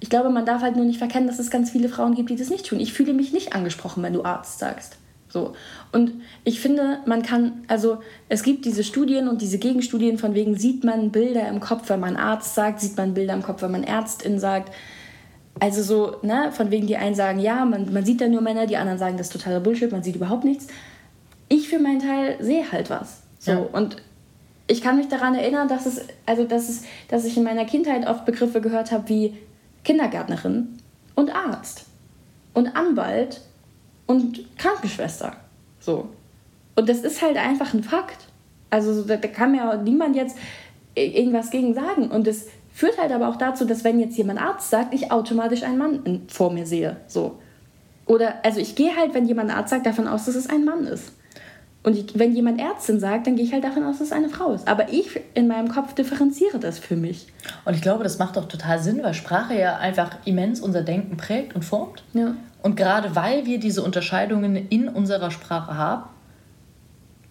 Ich glaube, man darf halt nur nicht verkennen, dass es ganz viele Frauen gibt, die das nicht tun. Ich fühle mich nicht angesprochen, wenn du Arzt sagst. So. Und ich finde, man kann, also es gibt diese Studien und diese Gegenstudien von wegen, sieht man Bilder im Kopf, wenn man Arzt sagt, sieht man Bilder im Kopf, wenn man Ärztin sagt. Also so, ne, von wegen die einen sagen, ja, man, man sieht da nur Männer, die anderen sagen, das ist totaler Bullshit, man sieht überhaupt nichts. Ich für meinen Teil sehe halt was. So. Ja. Und ich kann mich daran erinnern, dass es, also dass es, dass ich in meiner Kindheit oft Begriffe gehört habe wie Kindergärtnerin und Arzt und Anwalt und Krankenschwester. So. Und das ist halt einfach ein Fakt. Also da, kann mir niemand jetzt irgendwas gegen sagen. Und das führt halt aber auch dazu, dass wenn jetzt jemand Arzt sagt, ich automatisch einen Mann vor mir sehe. So. Oder, also ich gehe halt, wenn jemand Arzt sagt, davon aus, dass es ein Mann ist. Und ich, wenn jemand Ärztin sagt, dann gehe ich halt davon aus, dass es eine Frau ist. Aber ich in meinem Kopf differenziere das für mich. Und ich glaube, das macht auch total Sinn, weil Sprache ja einfach immens unser Denken prägt und formt. Ja. Und gerade weil wir diese Unterscheidungen in unserer Sprache haben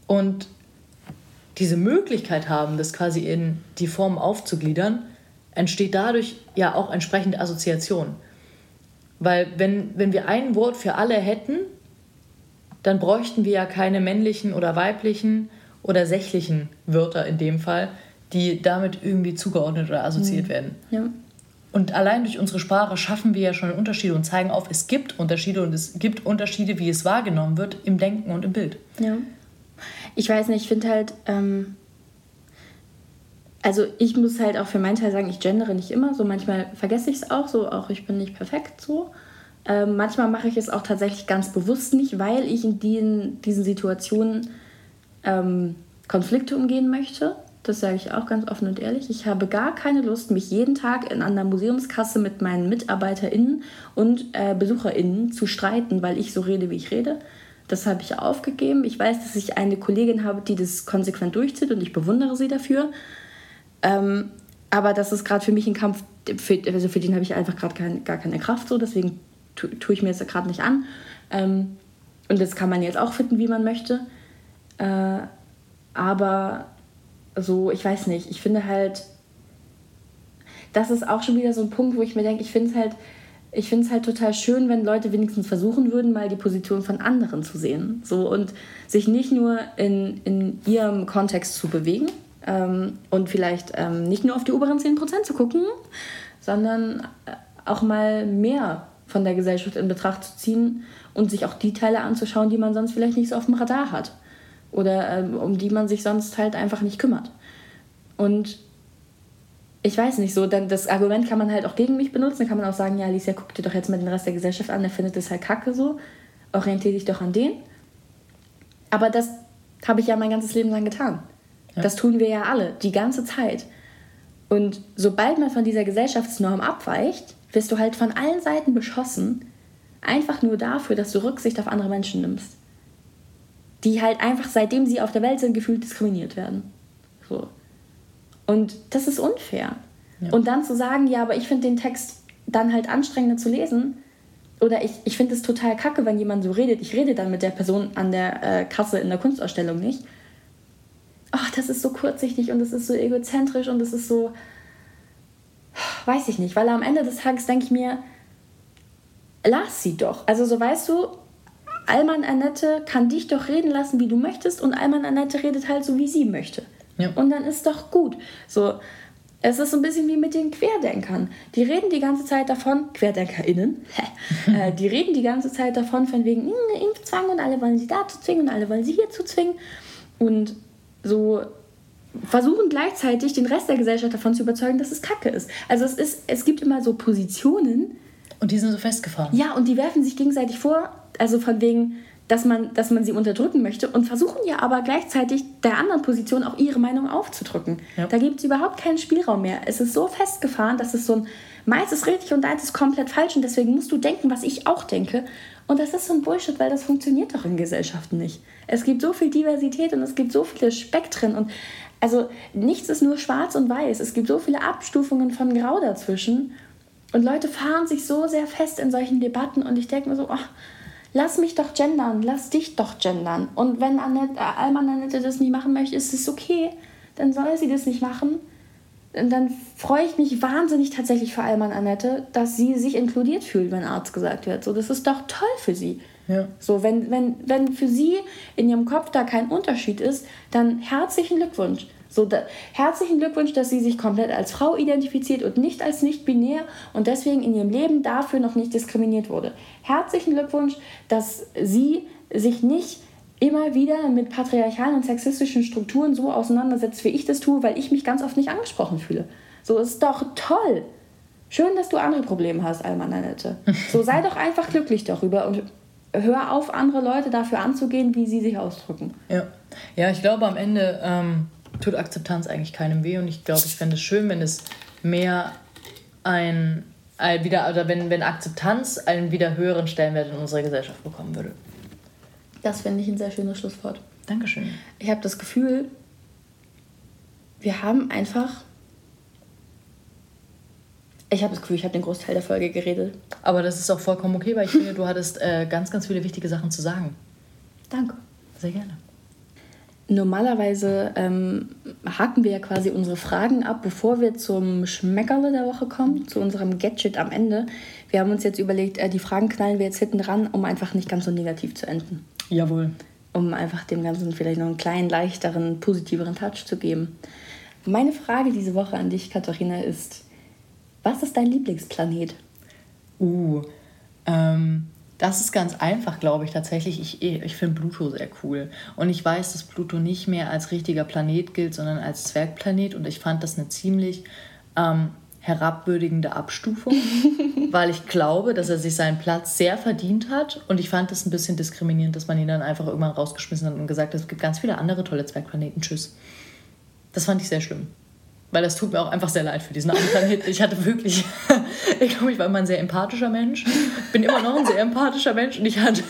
und diese Möglichkeit haben, das quasi in die Form aufzugliedern, entsteht dadurch ja auch entsprechende Assoziation. Weil wenn, wenn wir ein Wort für alle hätten, dann bräuchten wir ja keine männlichen oder weiblichen oder sächlichen Wörter in dem Fall, die damit irgendwie zugeordnet oder assoziiert mhm. werden. Ja. Und allein durch unsere Sprache schaffen wir ja schon Unterschiede und zeigen auf, es gibt Unterschiede und es gibt Unterschiede, wie es wahrgenommen wird im Denken und im Bild. Ja. Ich weiß nicht, ich finde halt, ähm, also ich muss halt auch für meinen Teil sagen, ich gendere nicht immer, so manchmal vergesse ich es auch, so auch ich bin nicht perfekt so. Ähm, manchmal mache ich es auch tatsächlich ganz bewusst nicht, weil ich in den, diesen Situationen ähm, Konflikte umgehen möchte. Das sage ich auch ganz offen und ehrlich. Ich habe gar keine Lust, mich jeden Tag in einer Museumskasse mit meinen MitarbeiterInnen und äh, BesucherInnen zu streiten, weil ich so rede, wie ich rede. Das habe ich aufgegeben. Ich weiß, dass ich eine Kollegin habe, die das konsequent durchzieht und ich bewundere sie dafür. Ähm, aber das ist gerade für mich ein Kampf, für, also für den habe ich einfach gerade kein, gar keine Kraft so. Deswegen tue tu ich mir jetzt gerade nicht an. Ähm, und das kann man jetzt auch finden, wie man möchte. Äh, aber so, ich weiß nicht, ich finde halt, das ist auch schon wieder so ein Punkt, wo ich mir denke, ich finde es halt, ich finde es halt total schön, wenn Leute wenigstens versuchen würden, mal die Position von anderen zu sehen. So und sich nicht nur in, in ihrem Kontext zu bewegen ähm, und vielleicht ähm, nicht nur auf die oberen 10% zu gucken, sondern äh, auch mal mehr von der Gesellschaft in Betracht zu ziehen und sich auch die Teile anzuschauen, die man sonst vielleicht nicht so auf dem Radar hat oder ähm, um die man sich sonst halt einfach nicht kümmert. Und ich weiß nicht so, dann das Argument kann man halt auch gegen mich benutzen. Dann kann man auch sagen, ja, Alicia, guck dir doch jetzt mal den Rest der Gesellschaft an, der findet das halt kacke so. Orientiere dich doch an den. Aber das habe ich ja mein ganzes Leben lang getan. Ja. Das tun wir ja alle, die ganze Zeit. Und sobald man von dieser Gesellschaftsnorm abweicht, wirst du halt von allen Seiten beschossen, einfach nur dafür, dass du Rücksicht auf andere Menschen nimmst. Die halt einfach, seitdem sie auf der Welt sind, gefühlt diskriminiert werden. So. Und das ist unfair. Ja. Und dann zu sagen, ja, aber ich finde den Text dann halt anstrengender zu lesen, oder ich, ich finde es total kacke, wenn jemand so redet. Ich rede dann mit der Person an der äh, Kasse in der Kunstausstellung nicht. Ach, das ist so kurzsichtig und das ist so egozentrisch und das ist so, weiß ich nicht, weil am Ende des Tages denke ich mir, lass sie doch. Also so weißt du, Alman Annette kann dich doch reden lassen, wie du möchtest und Alman Annette redet halt so, wie sie möchte. Ja. Und dann ist doch gut. So, es ist so ein bisschen wie mit den Querdenkern. Die reden die ganze Zeit davon, QuerdenkerInnen, [LAUGHS] äh, die reden die ganze Zeit davon, von wegen hm, Impfzwang und alle wollen sie dazu zwingen und alle wollen sie hierzu zwingen. Und so versuchen gleichzeitig den Rest der Gesellschaft davon zu überzeugen, dass es Kacke ist. Also es, ist, es gibt immer so Positionen. Und die sind so festgefahren. Ja, und die werfen sich gegenseitig vor, Also von wegen, dass man, dass man sie unterdrücken möchte und versuchen ja aber gleichzeitig der anderen Position auch ihre Meinung aufzudrücken. Ja. Da gibt es überhaupt keinen Spielraum mehr. Es ist so festgefahren, dass es so ein meins ist richtig und deins ist komplett falsch und deswegen musst du denken, was ich auch denke. Und das ist so ein Bullshit, weil das funktioniert doch in Gesellschaften nicht. Es gibt so viel Diversität und es gibt so viele Spektren und also nichts ist nur schwarz und weiß. Es gibt so viele Abstufungen von Grau dazwischen. Und Leute fahren sich so sehr fest in solchen Debatten und ich denke mir so, ach, lass mich doch gendern, lass dich doch gendern. Und wenn Annette, äh, Alman Annette das nicht machen möchte, ist es okay, dann soll sie das nicht machen. Dann freue ich mich wahnsinnig tatsächlich für Alman Annette, dass sie sich inkludiert fühlt, wenn Arzt gesagt wird. So, das ist doch toll für sie. Ja. So, wenn, wenn, wenn für sie in ihrem Kopf da kein Unterschied ist, dann herzlichen Glückwunsch. So, da, herzlichen Glückwunsch, dass sie sich komplett als Frau identifiziert und nicht als nicht-binär und deswegen in ihrem Leben dafür noch nicht diskriminiert wurde. Herzlichen Glückwunsch, dass sie sich nicht immer wieder mit patriarchalen und sexistischen Strukturen so auseinandersetzt, wie ich das tue, weil ich mich ganz oft nicht angesprochen fühle. So ist doch toll. Schön, dass du andere Probleme hast, Alman Annette. So sei doch einfach glücklich darüber und hör auf, andere Leute dafür anzugehen, wie sie sich ausdrücken. Ja, ja ich glaube, am Ende ähm, tut Akzeptanz eigentlich keinem weh und ich glaube, ich fände es schön, wenn es mehr ein, ein wieder, oder wenn, wenn Akzeptanz einen wieder höheren Stellenwert in unserer Gesellschaft bekommen würde. Das finde ich ein sehr schönes Schlusswort. Dankeschön. Ich habe das Gefühl, wir haben einfach ich habe das Gefühl, ich habe den Großteil der Folge geredet. Aber das ist auch vollkommen okay, weil ich finde, du hattest äh, ganz, ganz viele wichtige Sachen zu sagen. Danke. Sehr gerne. Normalerweise ähm, haken wir ja quasi unsere Fragen ab, bevor wir zum Schmeckerle der Woche kommen, zu unserem Gadget am Ende. Wir haben uns jetzt überlegt, äh, die Fragen knallen wir jetzt hinten dran, um einfach nicht ganz so negativ zu enden. Jawohl. Um einfach dem Ganzen vielleicht noch einen kleinen, leichteren, positiveren Touch zu geben. Meine Frage diese Woche an dich, Katharina, ist, was ist dein Lieblingsplanet? Uh, ähm, das ist ganz einfach, glaube ich tatsächlich. Ich, ich finde Pluto sehr cool. Und ich weiß, dass Pluto nicht mehr als richtiger Planet gilt, sondern als Zwergplanet. Und ich fand das eine ziemlich ähm, herabwürdigende Abstufung, [LAUGHS] weil ich glaube, dass er sich seinen Platz sehr verdient hat. Und ich fand das ein bisschen diskriminierend, dass man ihn dann einfach irgendwann rausgeschmissen hat und gesagt hat, es gibt ganz viele andere tolle Zwergplaneten. Tschüss. Das fand ich sehr schlimm. Weil das tut mir auch einfach sehr leid für diesen armen Planeten. Ich hatte wirklich, [LAUGHS] ich glaube, ich war immer ein sehr empathischer Mensch. Bin immer noch ein sehr empathischer Mensch und ich hatte,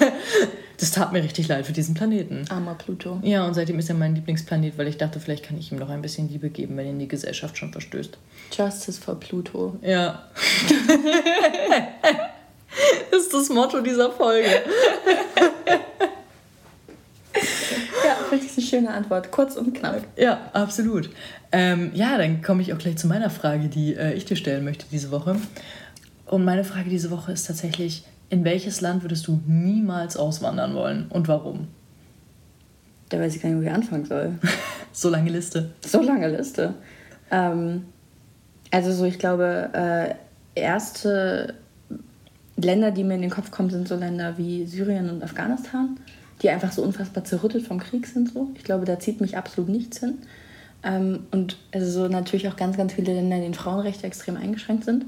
das tat mir richtig leid für diesen Planeten. Armer Pluto. Ja, und seitdem ist er mein Lieblingsplanet, weil ich dachte, vielleicht kann ich ihm noch ein bisschen Liebe geben, wenn ihn die Gesellschaft schon verstößt. Justice for Pluto. Ja. [LAUGHS] das ist das Motto dieser Folge. [LAUGHS] Ja, finde ich eine schöne Antwort. Kurz und knapp. Ja, absolut. Ähm, ja, dann komme ich auch gleich zu meiner Frage, die äh, ich dir stellen möchte diese Woche. Und meine Frage diese Woche ist tatsächlich, in welches Land würdest du niemals auswandern wollen und warum? Da weiß ich gar nicht, wo ich anfangen soll. [LAUGHS] so lange Liste. So lange Liste. Ähm, also so, ich glaube, äh, erste Länder, die mir in den Kopf kommen, sind so Länder wie Syrien und Afghanistan, die einfach so unfassbar zerrüttet vom Krieg sind. So. Ich glaube, da zieht mich absolut nichts hin. Ähm, und also so natürlich auch ganz, ganz viele Länder, in denen Frauenrechte extrem eingeschränkt sind.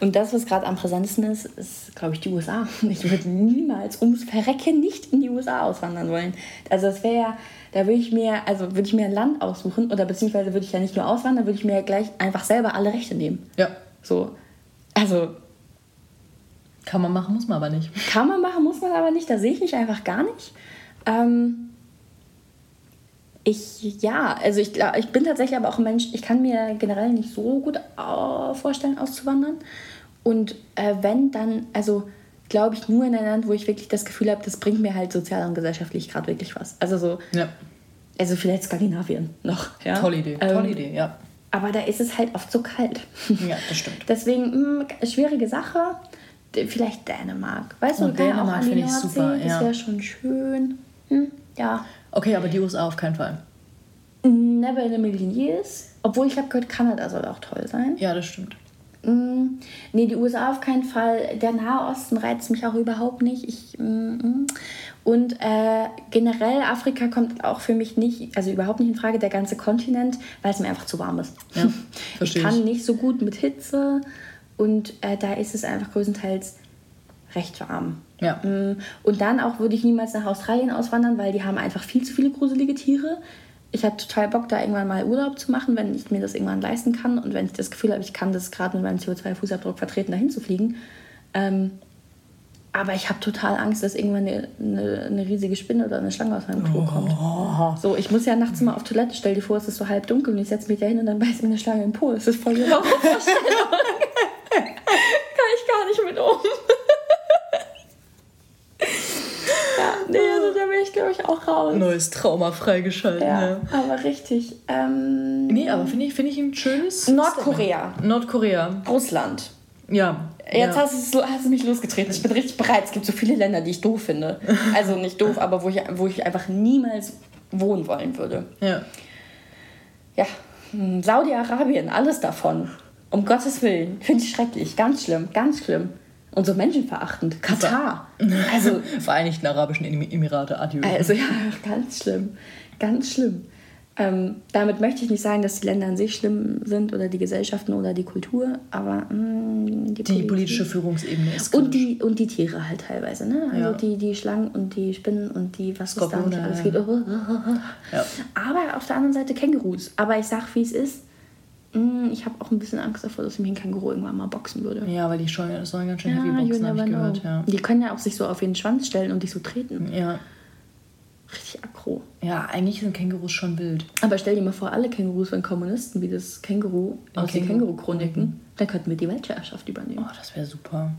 Und das, was gerade am präsentesten ist, ist, glaube ich, die USA. [LAUGHS] Ich würde niemals ums Verrecken nicht in die USA auswandern wollen. Also das wäre ja, da würde ich mir, also würde ich mir ein Land aussuchen oder beziehungsweise würde ich ja nicht nur auswandern, würde ich mir gleich einfach selber alle Rechte nehmen. Ja. So. Also. Kann man machen, muss man aber nicht. Kann man machen, muss man aber nicht. Da sehe ich mich einfach gar nicht. Ähm, ich, ja, also ich, ich bin tatsächlich aber auch ein Mensch, ich kann mir generell nicht so gut vorstellen, auszuwandern. Und äh, wenn, dann, also glaube ich, nur in ein Land, wo ich wirklich das Gefühl habe, das bringt mir halt sozial und gesellschaftlich gerade wirklich was. Also so, ja. also vielleicht Skandinavien noch. Ja? Tolle Idee, ähm, tolle Idee, ja. Aber da ist es halt oft so kalt. Ja, das stimmt. [LAUGHS] Deswegen, mh, hm, schwierige Sache. Vielleicht Dänemark. Weißt du, oh, Dänemark finde ich super. Ja. Das wäre schon schön. Hm, ja. Okay, aber die USA auf keinen Fall. Never in a million years. Obwohl ich habe gehört, Kanada soll auch toll sein. Ja, das stimmt. Mm, nee, die USA auf keinen Fall. Der Nahe Osten reizt mich auch überhaupt nicht. Ich, mm, mm. und äh, generell Afrika kommt auch für mich nicht, also überhaupt nicht in Frage, der ganze Kontinent, weil es mir einfach zu warm ist. Ja, [LAUGHS] ich kann nicht so gut mit Hitze und äh, da ist es einfach größtenteils recht warm. Ja. Mm, Und dann auch würde ich niemals nach Australien auswandern, weil die haben einfach viel zu viele gruselige Tiere. Ich hatte total Bock, da irgendwann mal Urlaub zu machen, wenn ich mir das irgendwann leisten kann und wenn ich das Gefühl habe, ich kann das gerade mit meinem CO2-Fußabdruck vertreten, dahin zu fliegen. Ähm, aber ich habe total Angst, dass irgendwann eine, eine, eine riesige Spinne oder eine Schlange aus meinem Klo kommt. So, ich muss ja nachts mal auf Toilette. Stell dir vor, es ist so halb dunkel und ich setze mich da hin und dann beißt mir eine Schlange im Po. Das ist voll die [LAUGHS] ich mit um. [LAUGHS] ja, nee, also da bin ich, glaube ich, auch raus. Neues Trauma freigeschaltet. Ja, Ja. aber richtig. Ähm, Nee, aber finde ich, find ich ein schönes. Nordkorea. Nordkorea. Russland. Ja. Jetzt ja. hast, du, hast du mich losgetreten. Ich bin richtig bereit. Es gibt so viele Länder, die ich doof finde. [LAUGHS] Also nicht doof, aber wo ich, wo ich einfach niemals wohnen wollen würde. Ja. Ja, hm, Saudi-Arabien, alles davon. Um Gottes Willen. Finde ich schrecklich. Ganz schlimm, ganz schlimm. Und so menschenverachtend. Katar. Also, [LAUGHS] Vereinigten Arabischen Emi- Emirate, adieu. also ja, ganz schlimm. Ganz schlimm. Ähm, damit möchte ich nicht sagen, dass die Länder an sich schlimm sind oder die Gesellschaften oder die Kultur, aber mh, die, die Politik- politische Führungsebene ist Und die, und die Tiere halt teilweise, ne? Also Ja. die, die Schlangen und die Spinnen und die, was es da Skorpione, nicht alles geht. Ja. [LAUGHS] Aber auf der anderen Seite Kängurus. Aber ich sag, wie es ist. Mm, Ich habe auch ein bisschen Angst davor, dass mich ein Känguru irgendwann mal boxen würde. Ja, weil die sollen, sollen ganz schön Ja, heavy boxen, habe ich gehört. Ja. Die können ja auch sich so auf den Schwanz stellen und dich so treten. ja. Richtig aggro. Ja, eigentlich sind Kängurus schon wild. Aber stell dir mal vor, alle Kängurus wären Kommunisten, wie das Känguru aus den Känguru- Känguru-Chroniken. Dann könnten wir die Weltherrschaft übernehmen. Oh, das wäre super.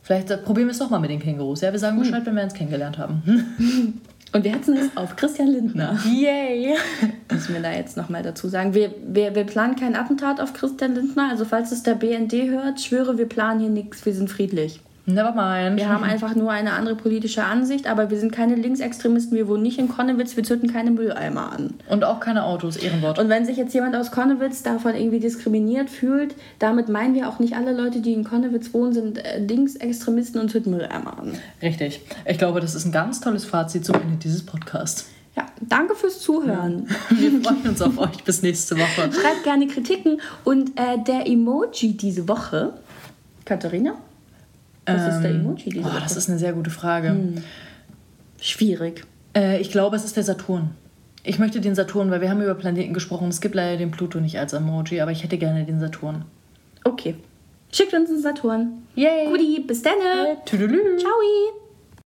Vielleicht äh, probieren wir es doch mal mit den Kängurus. Ja, wir sagen Bescheid, wenn wir uns kennengelernt haben. [LAUGHS] [LAUGHS] Und wir hetzen es auf Christian Lindner. Yay! [LAUGHS] Müssen wir da jetzt nochmal dazu sagen. Wir, wir, wir planen kein Attentat auf Christian Lindner. Also falls es der BND hört, schwöre, wir planen hier nichts. Wir sind friedlich. Never mind. Wir haben einfach nur eine andere politische Ansicht, aber wir sind keine Linksextremisten. Wir wohnen nicht in Konnewitz. Wir zünden keine Mülleimer an. Und auch keine Autos, Ehrenwort. Und wenn sich jetzt jemand aus Konnewitz davon irgendwie diskriminiert fühlt, damit meinen wir auch nicht alle Leute, die in Konnewitz wohnen, sind äh, Linksextremisten und zünden Mülleimer an. Richtig. Ich glaube, das ist ein ganz tolles Fazit zum Ende dieses Podcasts. Ja, danke fürs Zuhören. Wir freuen uns auf euch. Bis nächste Woche. Schreibt gerne Kritiken. Und äh, der Emoji diese Woche, Katharina? Was ist der Emoji diese Oh, das ist eine sehr gute Frage. Schwierig. Äh, ich glaube, es ist der Saturn. Ich möchte den Saturn, weil wir haben über Planeten gesprochen. Es gibt leider den Pluto nicht als Emoji, aber ich hätte gerne den Saturn. Okay. Schickt uns einen Saturn. Yay! Guti, bis dann. Tüdelü. Ciao.